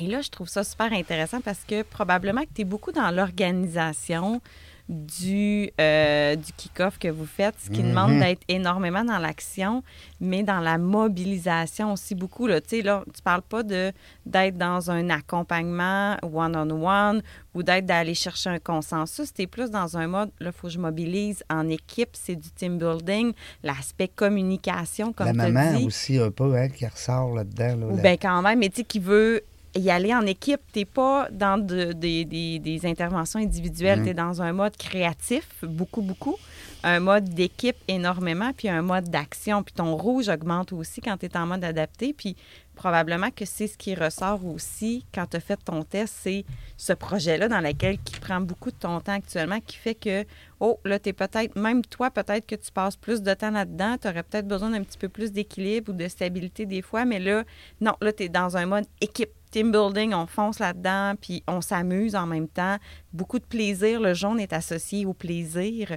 Et là, je trouve ça super intéressant parce que probablement que tu es beaucoup dans l'organisation, du, euh, du kick-off que vous faites, ce qui demande mhm. d'être énormément dans l'action, mais dans la mobilisation aussi beaucoup. Là. Tu là, tu parles pas de, d'être dans un accompagnement one-on-one ou d'être d'aller chercher un consensus. Tu es plus dans un mode, là, il faut que je mobilise en équipe, c'est du team building, l'aspect communication, comme. La maman aussi un peu, hein, qui ressort là-dedans. Là, Bien, quand même, mais tu sais, qui veut y aller en équipe. Tu n'es pas dans des, interventions individuelles. Mm. Tu es dans un mode créatif, beaucoup, beaucoup. Un mode d'équipe énormément, puis un mode d'action. Puis ton rouge augmente aussi quand tu es en mode adapté. Puis probablement que c'est ce qui ressort aussi quand tu as fait ton test, c'est ce projet-là dans lequel qui prend beaucoup de ton temps actuellement, qui fait que, oh, là, tu es peut-être, même toi, peut-être que tu passes plus de temps là-dedans, tu aurais peut-être besoin d'un petit peu plus d'équilibre ou de stabilité des fois, mais là, non, là, tu es dans un mode équipe team building, on fonce là-dedans, puis on s'amuse en même temps. Beaucoup de plaisir. Le jaune est associé au plaisir.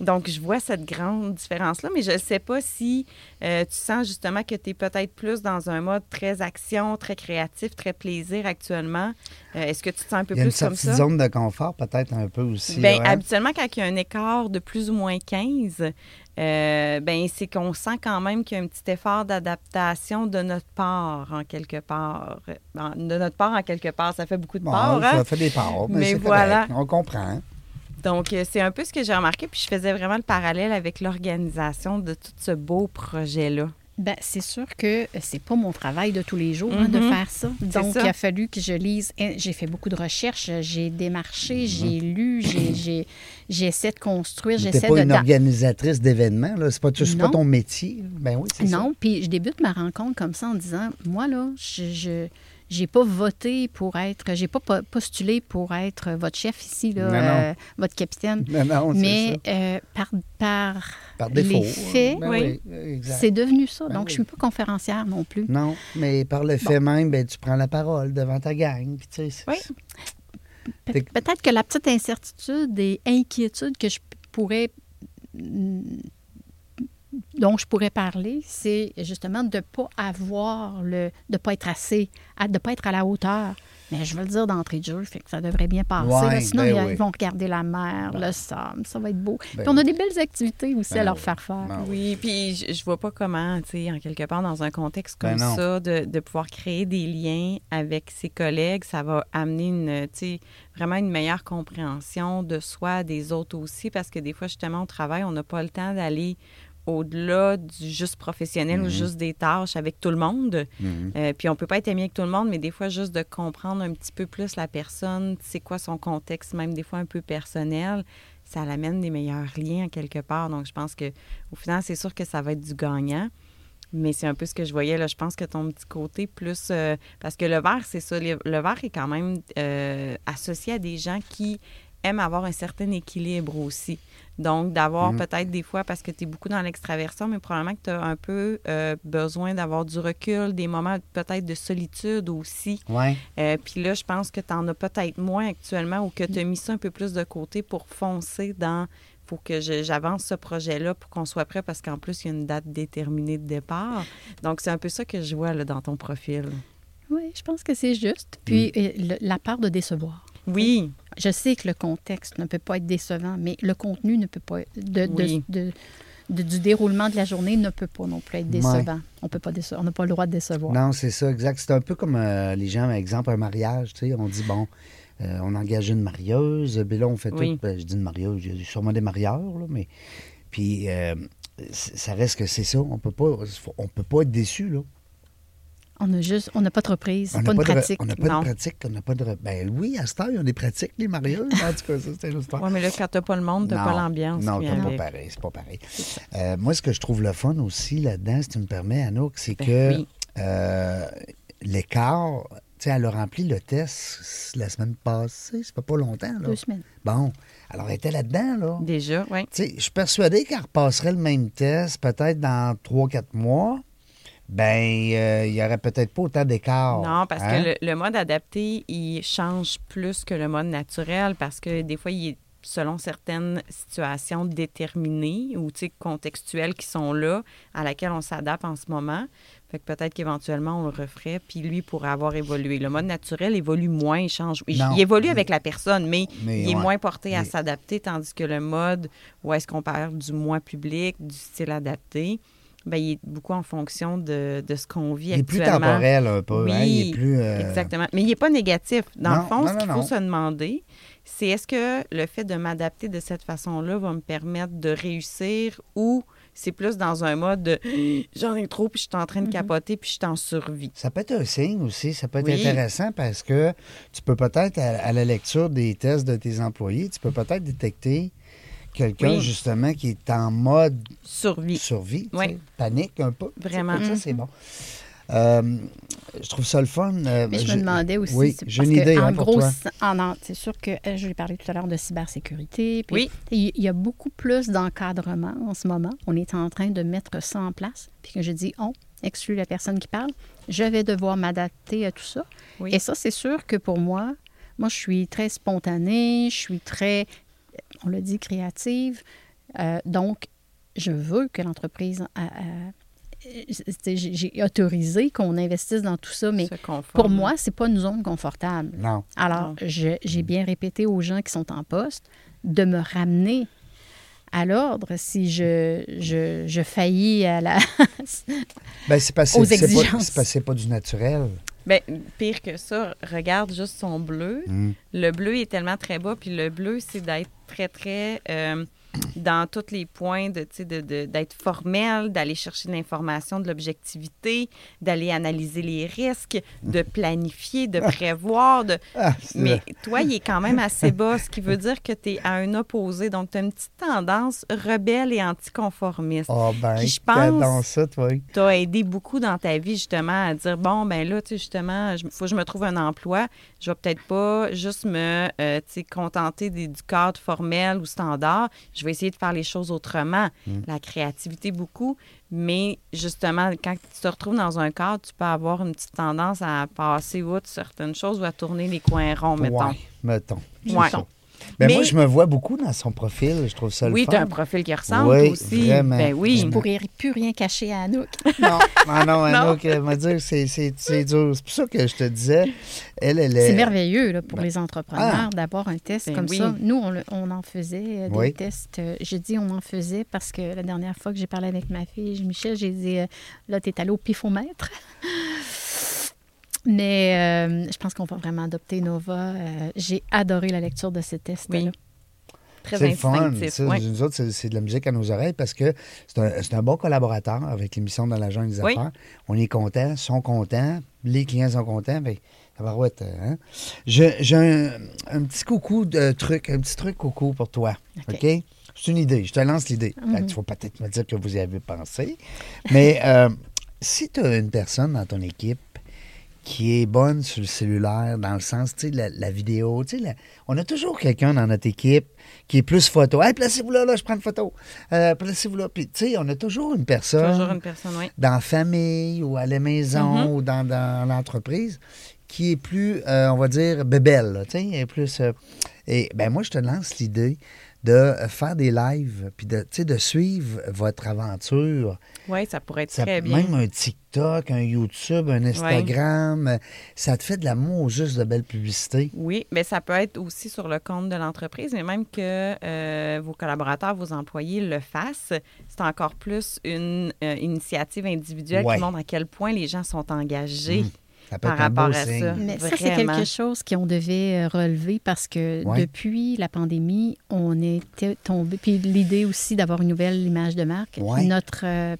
Donc, je vois cette grande différence-là, mais je ne sais pas si euh, tu sens justement que tu es peut-être plus dans un mode très action, très créatif, très plaisir actuellement. Euh, est-ce que tu te sens un peu plus comme ça? Une zone de confort, peut-être un peu aussi. Bien, habituellement, quand il y a un écart de plus ou moins 15, euh, ben c'est qu'on sent quand même qu'il y a un petit effort d'adaptation de notre part, en quelque part. De notre part, en quelque part. Ça fait beaucoup de part. Ça hein? fait des parts, mais, voilà. On comprend. Donc, euh, c'est un peu ce que j'ai remarqué, puis je faisais vraiment le parallèle avec l'organisation de tout ce beau projet-là. Bien, c'est sûr que c'est pas mon travail de tous les jours hein, de mhm. faire ça. Donc, il a fallu que je lise. J'ai fait beaucoup de recherches, j'ai démarché, mhm. j'ai lu, j'ai, essayé de construire, j'essaie de. pas une organisatrice d'événements, là? C'est pas, pas ton métier? Ben oui, c'est ça. Non, puis je débute ma rencontre comme ça en disant moi, là, je j'ai pas voté pour être, j'ai pas postulé pour être votre chef ici, là, euh, votre capitaine. Non, mais euh, par, par, par défaut, les faits, ben oui, c'est devenu ça. Ben Donc, je suis pas conférencière non plus. Non, mais par le fait même, ben, tu prends la parole devant ta gang. tu sais, oui. Peut-être que la petite incertitude et inquiétude que je pourrais dont je pourrais parler, c'est justement de ne pas avoir le. de ne pas être assez, de ne pas être à la hauteur. Mais je veux le dire d'entrée de jeu, fait que ça devrait bien passer. sinon, ben ils, vont regarder la mer, le sable, ça va être beau. Ben puis on a des belles activités aussi à ben leur faire faire. oui, puis je, je vois pas comment, tu sais, en quelque part, dans un contexte comme ça, de, de, pouvoir créer des liens avec ses collègues, ça va amener une, tu sais, vraiment une meilleure compréhension de soi, des autres aussi, parce que des fois, justement, au travail, on n'a pas le temps d'aller au-delà du juste professionnel ou mhm. juste des tâches avec tout le monde. Mhm. Euh, puis on peut pas être ami avec tout le monde, mais des fois, juste de comprendre un petit peu plus la personne, c'est quoi son contexte, même des fois un peu personnel, ça l'amène des meilleurs liens quelque part. Donc, je pense que au final, c'est sûr que ça va être du gagnant. Mais c'est un peu ce que je voyais là. Je pense que ton petit côté plus. Euh, parce que le verre, c'est ça. Le, verre est quand même euh, associé à des gens qui aiment avoir un certain équilibre aussi. Donc, d'avoir mhm. peut-être des fois, parce que tu es beaucoup dans l'extraversion, mais probablement que tu as un peu euh, besoin d'avoir du recul, des moments peut-être de solitude aussi. Ouais. Euh, puis là, je pense que tu en as peut-être moins actuellement ou que tu as mis ça un peu plus de côté pour foncer dans faut que j'avance ce projet-là pour qu'on soit prêt parce qu'en plus, il y a une date déterminée de départ. Donc, c'est un peu ça que je vois là, dans ton profil. Oui, je pense que c'est juste. Puis, mm. la part de décevoir. Oui. Je sais que le contexte ne peut pas être décevant, mais le contenu ne peut pas de, de, du déroulement de la journée ne peut pas non plus être décevant. On peut pas On n'a pas le droit de décevoir. Non, c'est ça, exact. C'est un peu comme euh, les gens, par exemple, un mariage, tu sais, on dit, bon, euh, on engage une marieuse, puis là, on fait tout. Ben, je dis une marieuse, il y a sûrement des marieurs, là, mais. Puis, euh, ça reste que c'est ça. On peut pas, on peut pas être déçu, là. On a juste, on n'a pas de reprise, On pas de pas, de, pratique. on n'a pas non. de pratique, on n'a pas de... re- Ben oui, à cette heure, ils ont des pratiques, les mariés. En tout cas, ça, c'est une histoire. Oui, mais là, quand t'as pas le monde, t'as pas l'ambiance. Non, c'est pas pareil, c'est pas pareil. Euh, moi, ce que je trouve le fun aussi là-dedans, si tu me permets, Anouk, c'est Ben que oui. euh, l'écart, tu sais, elle a rempli le test la semaine passée, ça fait pas longtemps, là. Deux semaines. Bon, alors elle était là-dedans, là. Déjà, oui. Tu sais, je suis persuadé qu'elle repasserait le même test peut-être dans 3-4 mois. Ben, euh, il y aurait peut-être pas autant d'écart. Non, parce hein? que le, le mode adapté, il change plus que le mode naturel parce que des fois, il est selon certaines situations déterminées ou contextuelles qui sont là, à laquelle on s'adapte en ce moment. Fait que peut-être qu'éventuellement, on le referait, puis lui pourrait avoir évolué. Le mode naturel évolue moins, il change. Il, Non. il évolue avec la personne, mais, Mais il est ouais. moins porté à s'adapter, tandis que le mode où est-ce qu'on parle du moins public, du style adapté, ben, il est beaucoup en fonction de, de ce qu'on vit Il est plus actuellement. temporel un peu. Oui, hein, Il est plus. euh, Exactement. Mais il n'est pas négatif. Dans Non, le fond, non, ce qu'il faut se demander, c'est est-ce que le fait de m'adapter de cette façon-là va me permettre de réussir ou c'est plus dans un mode de j'en ai trop, puis je suis en train de capoter, puis je suis en survie. Ça peut être un signe aussi, ça peut être Oui. intéressant parce que tu peux peut-être, à, à la lecture des tests de tes employés, tu peux peut-être détecter quelqu'un Oui. justement qui est en mode Survie. survie, Oui. panique un peu. Vraiment. Ça, c'est bon. Euh, je trouve ça le fun. euh, Mais je, me demandais aussi, Oui, j'ai une que, idée en hein, gros, c'est- en, en- c'est sûr que euh, je lui parlais tout à l'heure de cybersécurité. puis Oui. Il il y a beaucoup plus d'encadrement en ce moment. On est en train de mettre ça en place. Puis que je dis on, exclut la personne qui parle, je vais devoir m'adapter à tout ça. Oui. Et ça, c'est sûr que pour moi, moi, je suis très spontanée, je suis très, on l'a dit, créative. Euh, donc, je veux que l'entreprise a- a- c'est- j'ai autorisé qu'on investisse dans tout ça, mais pour moi, c'est pas une zone confortable. Non. Alors, j'ai bien répété aux gens qui sont en poste de me ramener à l'ordre si je, je, je faillis à la... Ben, pas, c'est pas du naturel. Ben, pire que ça, regarde juste son bleu. Mm. Le bleu est tellement très bas, puis le bleu, c'est d'être très, très euh, dans tous les points, de, tu sais, de, de- d'être formel, d'aller chercher de l'information, de l'objectivité, d'aller analyser les risques, de planifier, de prévoir. De... Ah, Mais toi, il est quand même assez bas, ce qui veut dire que tu es à un opposé. Donc, tu as une petite tendance rebelle et anticonformiste. Ah ben, Puis je pense- dans ça, toi. Tu as aidé beaucoup dans ta vie, justement, à dire bon, ben là, tu sais, justement, il faut que je me trouve un emploi. Je vais peut-être pas juste me euh, contenter des- du cadre formel ou standard. Je vais essayer de faire les choses autrement. La créativité, beaucoup. Mais justement, quand tu te retrouves dans un cadre, tu peux avoir une petite tendance à passer outre certaines choses ou à tourner les coins ronds, mettons. Ouais, mettons. Ouais. Ben, Mais- Moi, je me vois beaucoup dans son profil. Je trouve ça Oui, le tu as un profil qui ressemble Oui, aussi. vraiment. Ben oui. Je pourrais plus rien cacher à Anouk. Non, ah non, Non. Anouk, elle m'a dit que c'est- c'est c'est dur. C'est pour ça que je te disais, elle, elle est... C'est merveilleux là, pour Ben, les entrepreneurs ah. d'avoir un test Ben comme oui. ça. Nous, on, on en faisait euh, des Oui. tests. euh, J'ai dit on en faisait parce que la dernière fois que j'ai parlé avec ma fille, Michel, j'ai dit euh, là, tu es allé au pifomètre. Mais euh, je pense qu'on va vraiment adopter Nova. Euh, j'ai adoré la lecture de ces tests-là. Oui. Très C'est fun. instinctif. Ça, ouais. Nous autres, c'est- de la musique à nos oreilles parce que c'est un, c'est un bon collaborateur avec l'émission Dans la jungle des Oui. affaires. On est contents, sont contents, les clients sont contents. Ben, hein? J'ai un, un petit coucou de truc, un petit truc coucou pour toi. OK? C'est une idée. Je te lance l'idée. Mhm. Il faut peut-être me dire que vous y avez pensé. Mais euh, si tu as une personne dans ton équipe qui est bonne sur le cellulaire, dans le sens, tu sais, la, la vidéo, tu sais, la- on a toujours quelqu'un dans notre équipe qui est plus photo. Hey, placez-vous là, là, je prends une photo. Euh, placez-vous là. Puis, tu sais, on a toujours une personne Toujours une personne, oui. dans la famille ou à la maison Mhm. ou dans, dans l'entreprise qui est plus, euh, on va dire, bébelle, tu sais, plus... euh, et ben moi, je te lance l'idée de euh, faire des lives, puis de, de suivre votre aventure. Oui, ça pourrait être Ça- très bien. Même un TikTok, un YouTube, un Instagram, euh, ça te fait de l'amour juste de belle publicité. Oui, mais ça peut être aussi sur le compte de l'entreprise, mais même que euh, vos collaborateurs, vos employés le fassent, c'est encore plus une euh, initiative individuelle Ouais. qui montre à quel point les gens sont engagés. Mm. Ça peut Par être un beau rapport à signe. ça. Mais ça, c'est Vraiment. quelque chose qu'on devait euh, relever parce que Ouais. depuis la pandémie, on était tombé. Puis l'idée aussi d'avoir une nouvelle image de marque. Ouais. Notre euh,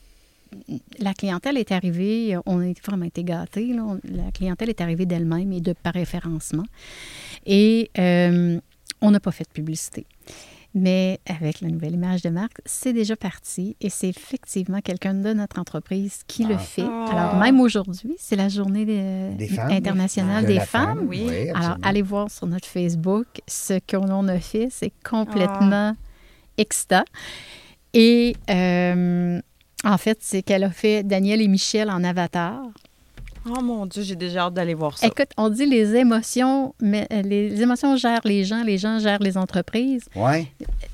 la clientèle est arrivée, on a vraiment été gâtés. là. On- la clientèle est arrivée d'elle-même et de par référencement. Et euh, on n'a pas fait de publicité. Mais avec la nouvelle image de marque, c'est déjà parti et c'est effectivement quelqu'un de notre entreprise qui le Ah. fait. Ah. Alors, même aujourd'hui, c'est la journée des- Des femmes. internationale De des femme, femmes. oui. Alors, allez voir sur notre Facebook ce qu'on a fait. C'est complètement excitant. Et euh, en fait, c'est qu'elle a fait Daniel et Michel en avatar. Oh mon Dieu, j'ai déjà hâte d'aller voir ça. Écoute, on dit les émotions, mais euh, les émotions gèrent les gens, les gens gèrent les entreprises. Ouais.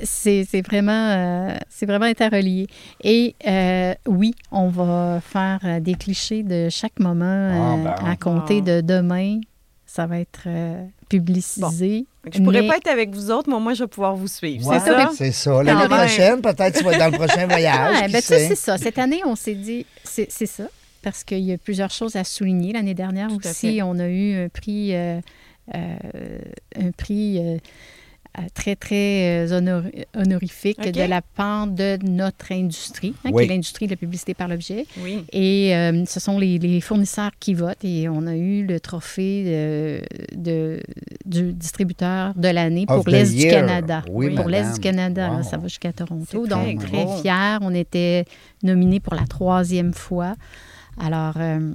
C'est c'est vraiment, euh, c'est vraiment interrelié. Et euh, oui, on va faire des clichés de chaque moment Ah, euh, ben. à compter Ah. de demain. Ça va être euh, publicisé. Je pourrais mais- pas être avec vous autres, mais moi, je vais pouvoir vous suivre. Ouais, C'est ça? C'est ça. L'année prochaine, peut-être tu vas être dans le prochain voyage. Qui ben, c'est ça. Cette année, on s'est dit, c'est c'est ça, parce qu'il y a plusieurs choses à souligner. L'année dernière Tout aussi, on a eu un prix, euh, euh, un prix euh, très, très honor- honorifique de la part de notre industrie, hein, Oui. qui est l'industrie de la publicité par l'objet. Oui. Et euh, ce sont les, les fournisseurs qui votent et on a eu le trophée de, de- du distributeur de l'année Of pour l'Est du. Canada. Oui, pour l'Est du Canada, ça va jusqu'à Toronto. Donc, très très fiers. On était nominés pour la troisième fois. Alors, euh,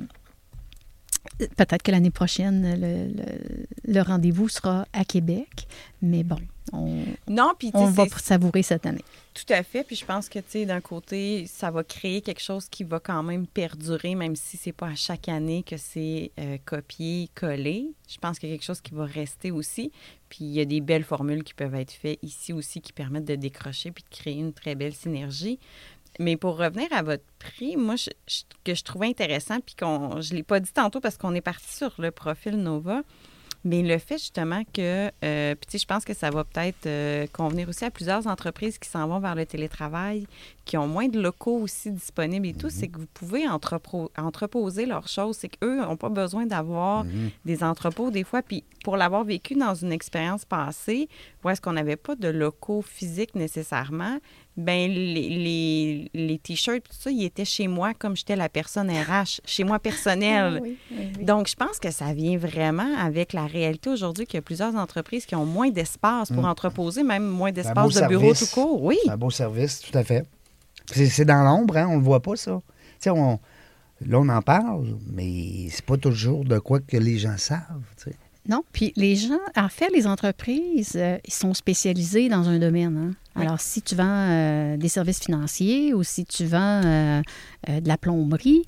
peut-être que l'année prochaine, le, le- le rendez-vous sera à Québec. Mais bon, on, Non, on va savourer cette année. Tout à fait. Puis je pense que, tu sais, d'un côté, ça va créer quelque chose qui va quand même perdurer, même si c'est pas à chaque année que c'est euh, copié, collé. Je pense qu'il y a quelque chose qui va rester aussi. Puis il y a des belles formules qui peuvent être faites ici aussi qui permettent de décrocher puis de créer une très belle synergie. Mais pour revenir à votre prix, moi, que je trouvais intéressant, puis qu'on, je ne l'ai pas dit tantôt parce qu'on est parti sur le profil Nova, mais le fait justement que, euh, puis je pense que ça va peut-être euh, convenir aussi à plusieurs entreprises qui s'en vont vers le télétravail, qui ont moins de locaux aussi disponibles et tout, c'est que vous pouvez entreposer leurs choses. C'est qu'eux n'ont pas besoin d'avoir Mhm. des entrepôts des fois. Puis pour l'avoir vécu dans une expérience passée, où est-ce qu'on n'avait pas de locaux physiques nécessairement, ben les, les, les t-shirts, tout ça, ils étaient chez moi comme j'étais la personne RH, chez moi personnelle. Donc, je pense que ça vient vraiment avec la réalité aujourd'hui qu'il y a plusieurs entreprises qui ont moins d'espace pour entreposer, même moins d'espace de bureau tout service. court. Oui. Un beau service, tout à fait. C'est dans l'ombre, hein, on ne le voit pas, ça. On, là, on en parle, mais c'est pas toujours de quoi que les gens savent. Non, puis les gens, en fait, les entreprises, euh, ils sont spécialisés dans un domaine. hein. Oui. Alors, si tu vends euh, des services financiers ou si tu vends euh, de la plomberie,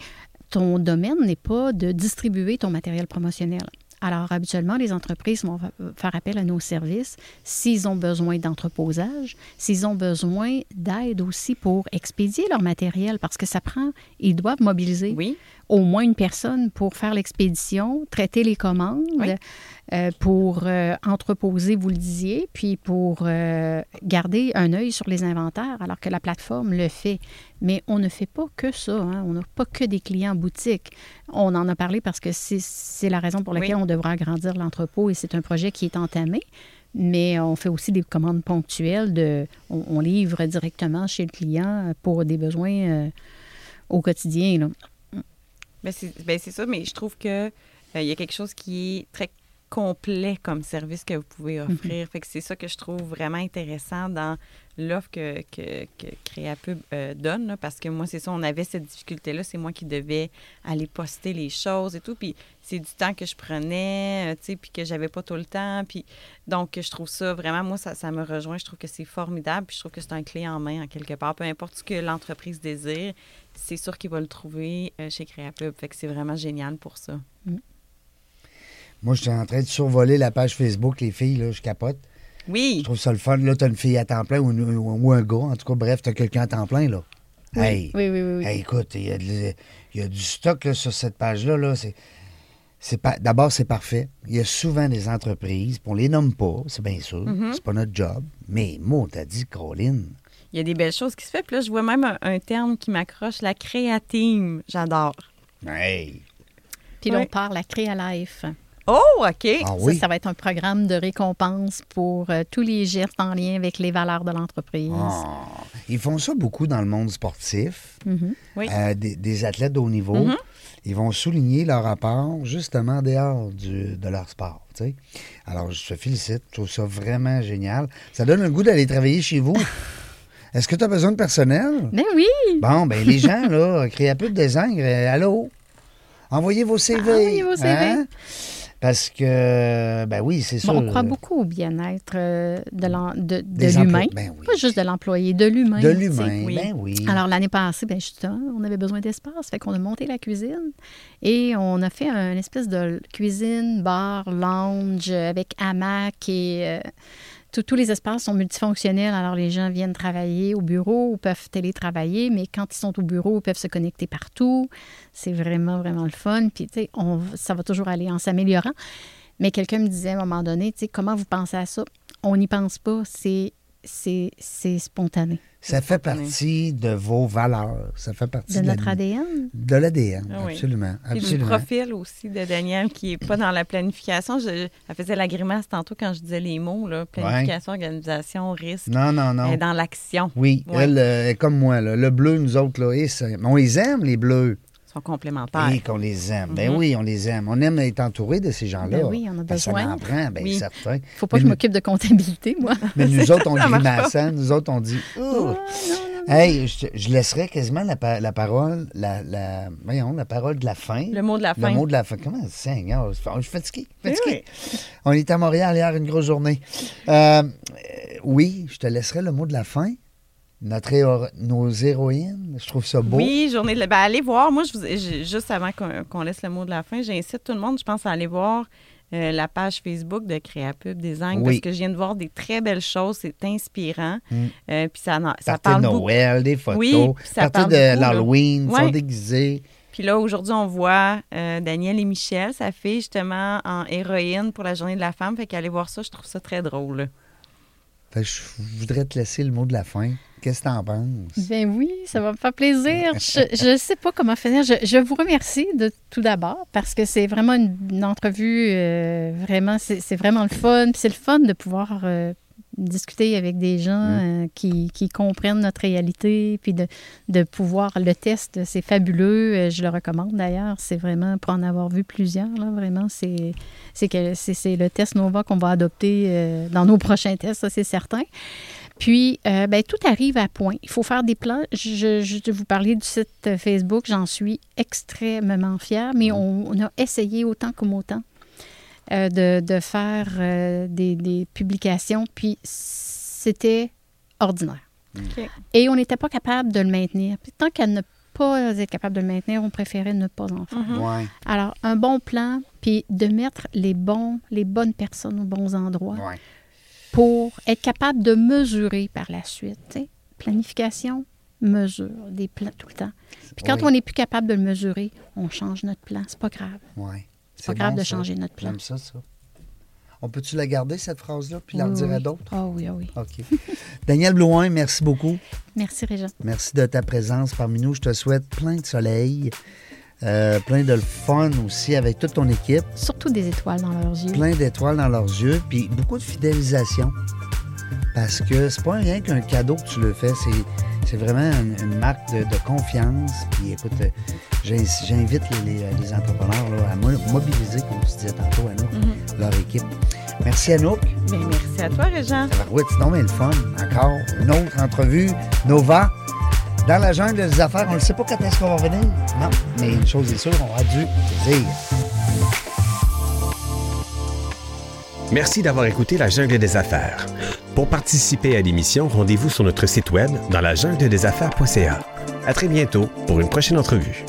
ton domaine n'est pas de distribuer ton matériel promotionnel. Alors, habituellement, les entreprises vont fa- faire appel à nos services s'ils ont besoin d'entreposage, s'ils ont besoin d'aide aussi pour expédier leur matériel, parce que ça prend, ils doivent mobiliser Oui. au moins une personne pour faire l'expédition, traiter les commandes, Oui. Euh, pour euh, entreposer, vous le disiez, puis pour euh, garder un œil sur les inventaires, alors que la plateforme le fait. Mais on ne fait pas que ça. hein. On n'a pas que des clients boutique. On en a parlé parce que c'est- la raison pour laquelle Oui. on devra agrandir l'entrepôt et c'est un projet qui est entamé. Mais on fait aussi des commandes ponctuelles. De, on, on livre directement chez le client pour des besoins euh, au quotidien. là. C'est ben c'est ça, mais je trouve que euh, il y a quelque chose qui est très complet comme service que vous pouvez offrir. Fait que c'est ça que je trouve vraiment intéressant dans l'offre que, que, que Créapub euh, donne, là, parce que moi, c'est ça, on avait cette difficulté-là. C'est moi qui devais aller poster les choses et tout. Puis c'est du temps que je prenais, euh, tu sais, puis que j'avais pas tout le temps. Puis donc, je trouve ça vraiment, moi, ça, ça me rejoint. Je trouve que c'est formidable. Puis je trouve que c'est un clé en main, en quelque part. Peu importe ce que l'entreprise désire, c'est sûr qu'il va le trouver euh, chez Créapub. Fait que c'est vraiment génial pour ça. Moi, je suis en train de survoler la page Facebook, les filles, là, je capote. Je Oui, trouve ça le fun. Là, tu as une fille à temps plein ou, un gars. En tout cas, bref, tu as quelqu'un à temps plein, là. Oui, Hey, oui, oui, oui, oui. hey, écoute, il y, a y du stock là, sur cette page-là. Là, c'est, c'est pas, d'abord, c'est parfait. Il y a souvent des entreprises, puis on les nomme pas, c'est bien sûr. Mhm. C'est pas notre job. Mais moi, t'as dit, Caroline. il y a des belles choses qui se font. Puis là, je vois même un, un terme qui m'accroche, la créatime. J'adore. Hey! Puis là, on part la Créa Life. Oh, OK. Ah Ça, oui? Ça, va être un programme de récompense pour euh, tous les gestes en lien avec les valeurs de l'entreprise. Ah. Ils font ça beaucoup dans le monde sportif. Mhm. Oui. Euh, des, des athlètes de haut niveau. Mhm. Ils vont souligner leur rapport justement en dehors du- de leur sport. Alors, je te félicite. Je trouve ça vraiment génial. Ça donne le goût d'aller travailler chez vous. Est-ce que tu as besoin de personnel? Ben oui! Bon, ben les gens, là, Créapub Design, euh, allô? Envoyez vos CV. Envoyez vos CV. hein? Parce que, ben oui, c'est sûr. Bon, on croit beaucoup au bien-être euh, de l'en- de- l'humain. Ben oui. Pas juste de l'employé, de l'humain. De l'humain, oui. ben oui. Alors, l'année passée, ben justement, on avait besoin d'espace. Fait qu'on a monté la cuisine et on a fait un espèce de cuisine, bar, lounge avec hamac et euh, tous- les espaces sont multifonctionnels. Alors, les gens viennent travailler au bureau ou peuvent télétravailler, mais quand ils sont au bureau, ils peuvent se connecter partout. C'est vraiment, vraiment le fun. Puis, tu sais, on- ça va toujours aller en s'améliorant. Mais quelqu'un me disait à un moment donné, tu sais, comment vous pensez à ça? On n'y pense pas, c'est c'est c'est spontané. Ça fait spontané. partie de vos valeurs. Ça fait partie De de, la- notre ADN. De l'ADN, Ah oui. absolument. Puis le absolument. profil aussi de Daniel qui n'est pas dans la planification. Je, elle faisait la grimace tantôt quand je disais les mots, là, planification, organisation, risque. Non, non, non. Elle est dans l'action. Oui, Ouais. elle euh, est comme moi. là. Le bleu, nous autres, là, on les aime, les bleus. Sont complémentaires. Et qu'on les aime. Ben Mhm. oui, on les aime. On aime être entouré de ces gens-là. Ben oui, on a besoin. Ça en prend, bien Oui. certain. faut pas Mais que je m'occupe de comptabilité, moi. Mais nous autres, on grimaçant. Nous autres, on dit Oh! Hey, je, je laisserais quasiment la, pa- la parole, la, la, voyons, la parole de la fin. Le mot de la fin. Le mot de la fin. Comment, Seigneur, je suis fatigué. fatigué. Oui, On est à Montréal hier, une grosse journée. Euh, oui, je te laisserai le mot de la fin. Notre nos héroïnes, je trouve ça beau. Oui, journée de. Ben, allez voir. Moi, je vous, je- juste avant qu'on laisse le mot de la fin, j'incite tout le monde, je pense, à aller voir euh, la page Facebook de Créapub Design Oui. parce que je viens de voir des très belles choses. C'est inspirant. Mm. Euh, puis ça, ça parle de beaucoup. Noël, des photos. Oui, ça parle de l'Halloween, ils sont Ouais. déguisés. Puis là, aujourd'hui, on voit euh, Daniel et Michel, sa fille, justement, en héroïne pour la journée de la femme. Fait qu'aller voir ça, je trouve ça très drôle. Fait je voudrais te laisser le mot de la fin. Qu'est-ce que t'en penses? Ben oui, ça va me faire plaisir. Je ne sais pas comment faire. Je, je vous remercie de tout d'abord parce que c'est vraiment une, entrevue, euh, vraiment, c'est vraiment le fun. C'est le fun de pouvoir euh, discuter avec des gens euh, qui, qui comprennent notre réalité, puis de, de pouvoir, le test, c'est fabuleux. Euh, Je le recommande d'ailleurs. C'est vraiment, pour en avoir vu plusieurs, là, vraiment, c'est le test Nova qu'on va adopter euh, dans nos prochains tests, ça c'est certain. Puis, euh, ben, tout arrive à point. Il faut faire des plans. Je, je vais vous parler du site Facebook. J'en suis extrêmement fière, mais on, on a essayé autant comme autant euh, de, de faire euh, des, des publications, puis c'était ordinaire. OK. Et on n'était pas capable de le maintenir. Puis tant qu'à ne pas être capable de le maintenir, on préférait ne pas en faire. Mhm. Ouais, Alors, un bon plan, puis de mettre les bons, les bonnes personnes aux bons endroits ouais. pour être capable de mesurer par la suite. Planification, mesure, des plans tout le temps. Puis quand Oui. on n'est plus capable de le mesurer, on change notre plan. C'est pas grave. ouais. C'est pas grave bon, de ça. changer notre plan. J'aime ça, ça. On peut-tu la garder, cette phrase-là, puis la Oui, redire à d'autres? Ah oui, ah oui. OK. Daniel Blouin, merci beaucoup. Merci, Réjean. Merci de ta présence parmi nous. Je te souhaite plein de soleil, euh, plein de fun aussi avec toute ton équipe, Surtout des étoiles dans leurs yeux. plein d'étoiles dans leurs yeux, puis beaucoup de fidélisation. Parce que c'est pas rien qu'un cadeau que tu le fais, c'est, c'est vraiment une, une marque de, de confiance. Puis écoute, euh, j'in- j'invite les, les- les entrepreneurs là, à mo- mobiliser, comme tu disais tantôt, Anouk, Mhm. leur équipe. Merci Anouk. Ben, merci à toi, Régent. Ouais, sinon, mais le fun. Encore une autre entrevue. Nova. Dans la jungle des affaires, on ne sait pas quand est-ce qu'on va venir. Non, mais une chose est sûre, on aura du plaisir. Merci d'avoir écouté La Jungle des Affaires. Pour participer à l'émission, rendez-vous sur notre site web dans la jungle des affaires.ca. À très bientôt pour une prochaine entrevue.